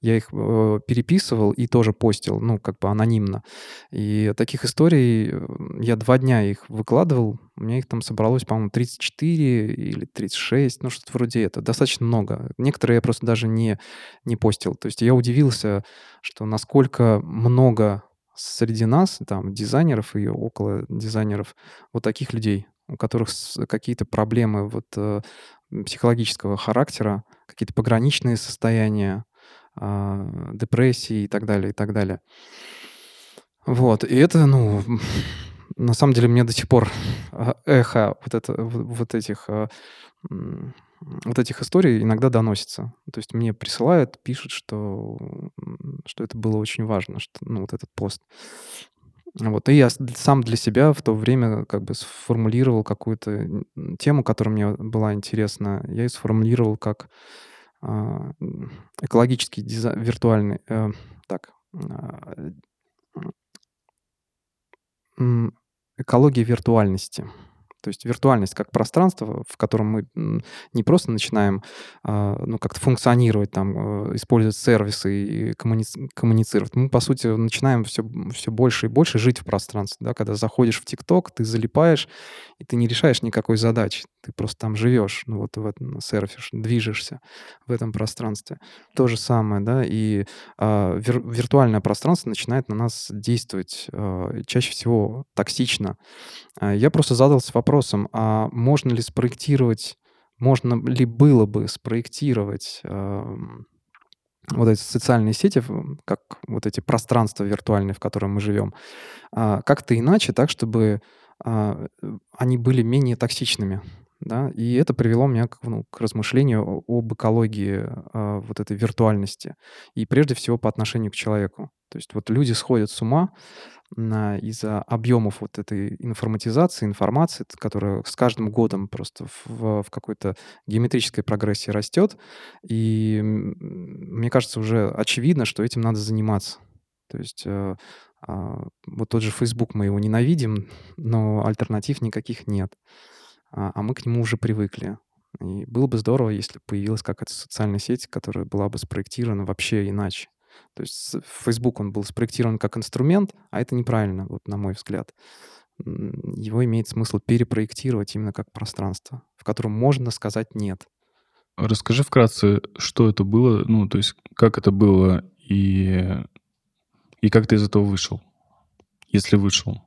я их э, переписывал и тоже постил, ну, как бы анонимно. И таких историй э, я два дня их выкладывал. У меня их там собралось, по-моему, 34 или 36, ну, что-то вроде этого. Достаточно много. Некоторые я просто даже не, не постил. То есть я удивился, что насколько много среди нас, там, дизайнеров и около дизайнеров, вот таких людей, у которых какие-то проблемы вот э, психологического характера, какие-то пограничные состояния, э, депрессии и так далее, и так далее. Вот, и это, ну, на самом деле мне до сих пор а, эхо вот, это, вот этих э, вот этих историй иногда доносится. То есть мне присылают, пишут, что, что это было очень важно, что, ну, вот этот пост. Вот, и я сам для себя в то время как бы сформулировал какую-то тему, которая мне была интересна. Я ее сформулировал как э, экологический дизайн, виртуальный, э, так, э, экология виртуальности. То есть виртуальность как пространство, в котором мы не просто начинаем а, ну, как-то функционировать, там, э, использовать сервисы и коммуни- коммуницировать. Мы, по сути, начинаем все, все больше и больше жить в пространстве. Да? Когда заходишь в ТикТок, ты залипаешь, и ты не решаешь никакой задачи. Ты просто там живешь, ну вот в этом серфишь, движешься в этом пространстве. То же самое, да, и а, вир- виртуальное пространство начинает на нас действовать а, чаще всего токсично. А, я просто задался вопросом, а можно ли спроектировать, можно ли было бы спроектировать а, вот эти социальные сети, как вот эти пространства виртуальные, в котором мы живем, а, как-то иначе, так, чтобы а, они были менее токсичными. Да? И это привело меня к, ну, к размышлению об экологии э, вот этой виртуальности. И прежде всего по отношению к человеку. То есть вот люди сходят с ума из-за объемов вот этой информатизации, информации, которая с каждым годом просто в, в какой-то геометрической прогрессии растет. И мне кажется, уже очевидно, что этим надо заниматься. То есть э, э, вот тот же Facebook мы его ненавидим, но альтернатив никаких нет а, а мы к нему уже привыкли. И было бы здорово, если появилась какая-то социальная сеть, которая была бы спроектирована вообще иначе. То есть Facebook, он был спроектирован как инструмент, а это неправильно, вот на мой взгляд. Его имеет смысл перепроектировать именно как пространство, в котором можно сказать «нет».
Расскажи вкратце, что это было, ну, то есть как это было и, и как ты из этого вышел, если вышел.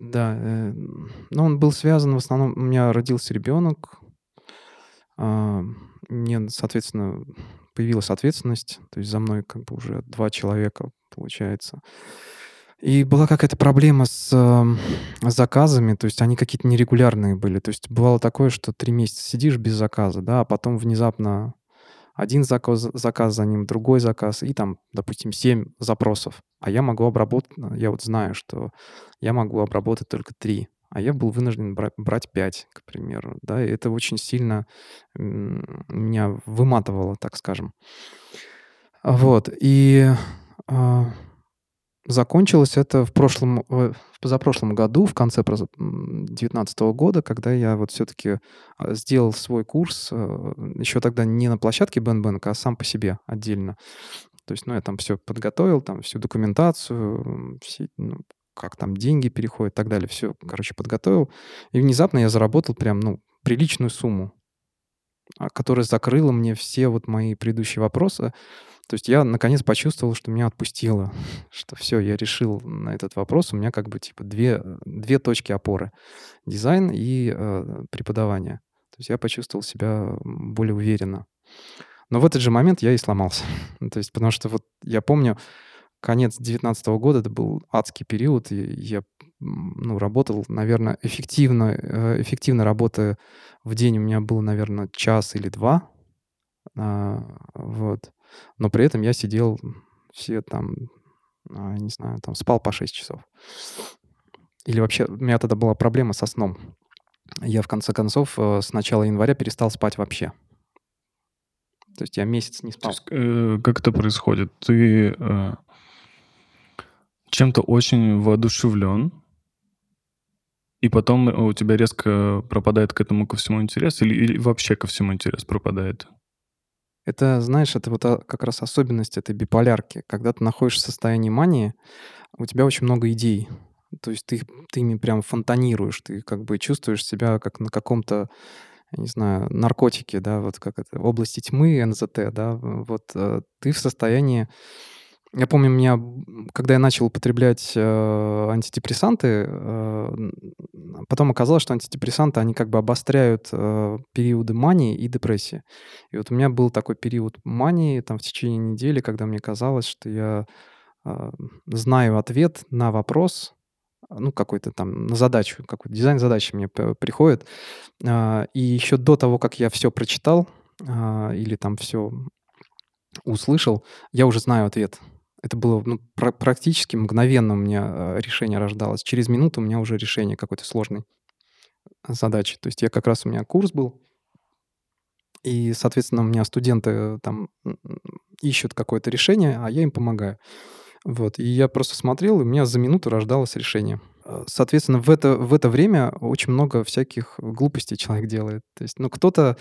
Да, э, ну, он был связан в основном... У меня родился ребенок, а, мне, соответственно, появилась ответственность, то есть за мной как бы уже два человека, получается. И была какая-то проблема с э, заказами, то есть они какие-то нерегулярные были. То есть бывало такое, что три месяца сидишь без заказа, да, а потом внезапно один заказ, заказ за ним, другой заказ, и там, допустим, семь запросов. А я могу обработать, я вот знаю, что я могу обработать только три, а я был вынужден брать, брать 5, к примеру. Да, и это очень сильно меня выматывало, так скажем. Вот. И э, закончилось это в прошлом, в позапрошлом году, в конце 2019 года, когда я вот все-таки а, сделал свой курс, э, еще тогда не на площадке BNBank, а сам по себе отдельно. То есть, ну, я там все подготовил, там всю документацию, все, ну, как там деньги переходят и так далее, все, короче, подготовил. И внезапно я заработал прям, ну, приличную сумму, а, которая закрыла мне все вот мои предыдущие вопросы. То есть я наконец почувствовал, что меня отпустило, что все, я решил на этот вопрос. У меня как бы типа две, две точки опоры. Дизайн и э, преподавание. есть я почувствовал себя более уверенно. Но в этот же момент я и сломался. то есть потому что вот я помню, конец 2019 года, это был адский период, и я ну, работал, наверное, эффективно, э, эффективно работая в день у меня было, наверное, час или два, а, вот. Но при этом я сидел все там, а, не знаю, там спал по 6 часов. Или вообще, у меня тогда была проблема со сном. Я в конце концов э, с начала января перестал спать вообще. То есть я месяц не спал.
Есть, э, как это происходит? Ты э, чем-то очень воодушевлен, и потом у тебя резко пропадает к этому ко всему интерес, или, или вообще ко всему интерес пропадает?
Это, знаешь, это вот а, как раз особенность этой биполярки. Когда ты находишься в состоянии мании, у тебя очень много идей. То есть ты, ты ими прям фонтанируешь, ты как бы чувствуешь себя как на каком-то, не знаю, наркотике, да, вот как это, области тьмы, НЗТ, да, вот э, ты в состоянии я помню, меня, когда я начал употреблять э, антидепрессанты, э, потом оказалось, что антидепрессанты, они как бы обостряют э, периоды мании и депрессии. И вот у меня был такой период мании там в течение недели, когда мне казалось, что я э, знаю ответ на вопрос, ну, какой-то там, на задачу, какой-то дизайн задачи мне приходит. Э, и еще до того, как я все прочитал э, или там все услышал, я уже знаю ответ. Это было ну, пр- практически мгновенно у меня э, решение рождалось. Через минуту у меня уже решение какой-то сложной задачи. То есть я как раз у меня курс был, и, соответственно, у меня студенты э, там ищут какое-то решение, а я им помогаю. Вот. И я просто смотрел, и у меня за минуту рождалось решение. Э, соответственно, в это, в это время очень много всяких глупостей человек делает. То есть, ну, кто-то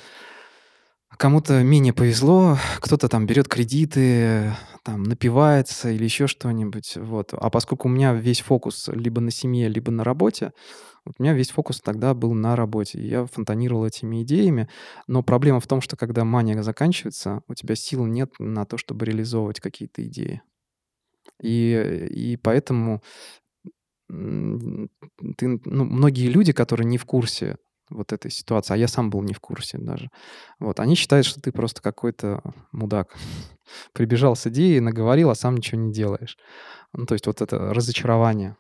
Кому-то менее повезло, кто-то там берет кредиты, там напивается или еще что-нибудь. Вот. А поскольку у меня весь фокус либо на семье, либо на работе, вот у меня весь фокус тогда был на работе. Я фонтанировал этими идеями. Но проблема в том, что когда мания заканчивается, у тебя сил нет на то, чтобы реализовывать какие-то идеи. И, и поэтому ты, ну, многие люди, которые не в курсе вот этой ситуации, а я сам был не в курсе даже. Вот, они считают, что ты просто какой-то мудак. Прибежал с идеей, наговорил, а сам ничего не делаешь. Ну, то есть вот это разочарование.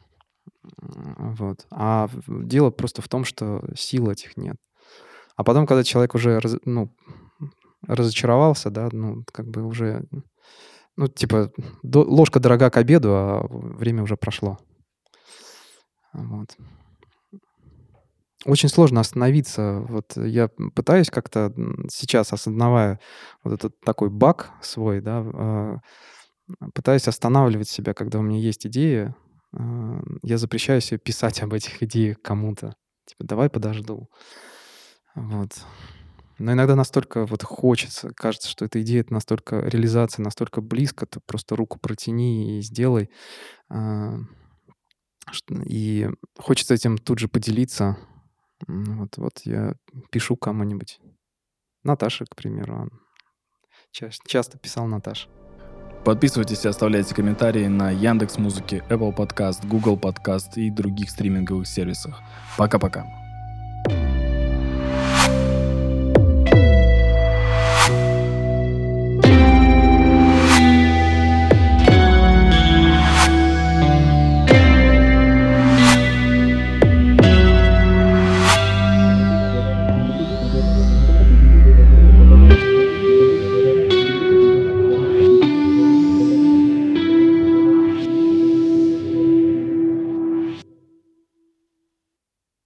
Вот. А дело просто в том, что сил этих нет. А потом, когда человек уже раз, ну, разочаровался, да, ну, как бы уже, ну, типа, до, ложка дорога к обеду, а время уже прошло. Вот очень сложно остановиться. Вот я пытаюсь как-то сейчас, осознавая вот этот такой баг свой, да, а, пытаюсь останавливать себя, когда у меня есть идея. А, я запрещаю себе писать об этих идеях кому-то. Типа, давай подожду. Вот. Но иногда настолько вот хочется, кажется, что эта идея, это настолько реализация, настолько близко, ты просто руку протяни и сделай. А, и хочется этим тут же поделиться, вот, вот я пишу кому-нибудь. Наташе, к примеру. Ча- часто писал Наташа.
Подписывайтесь и оставляйте комментарии на Яндекс Музыке, Apple Podcast, Google Podcast и других стриминговых сервисах. Пока-пока.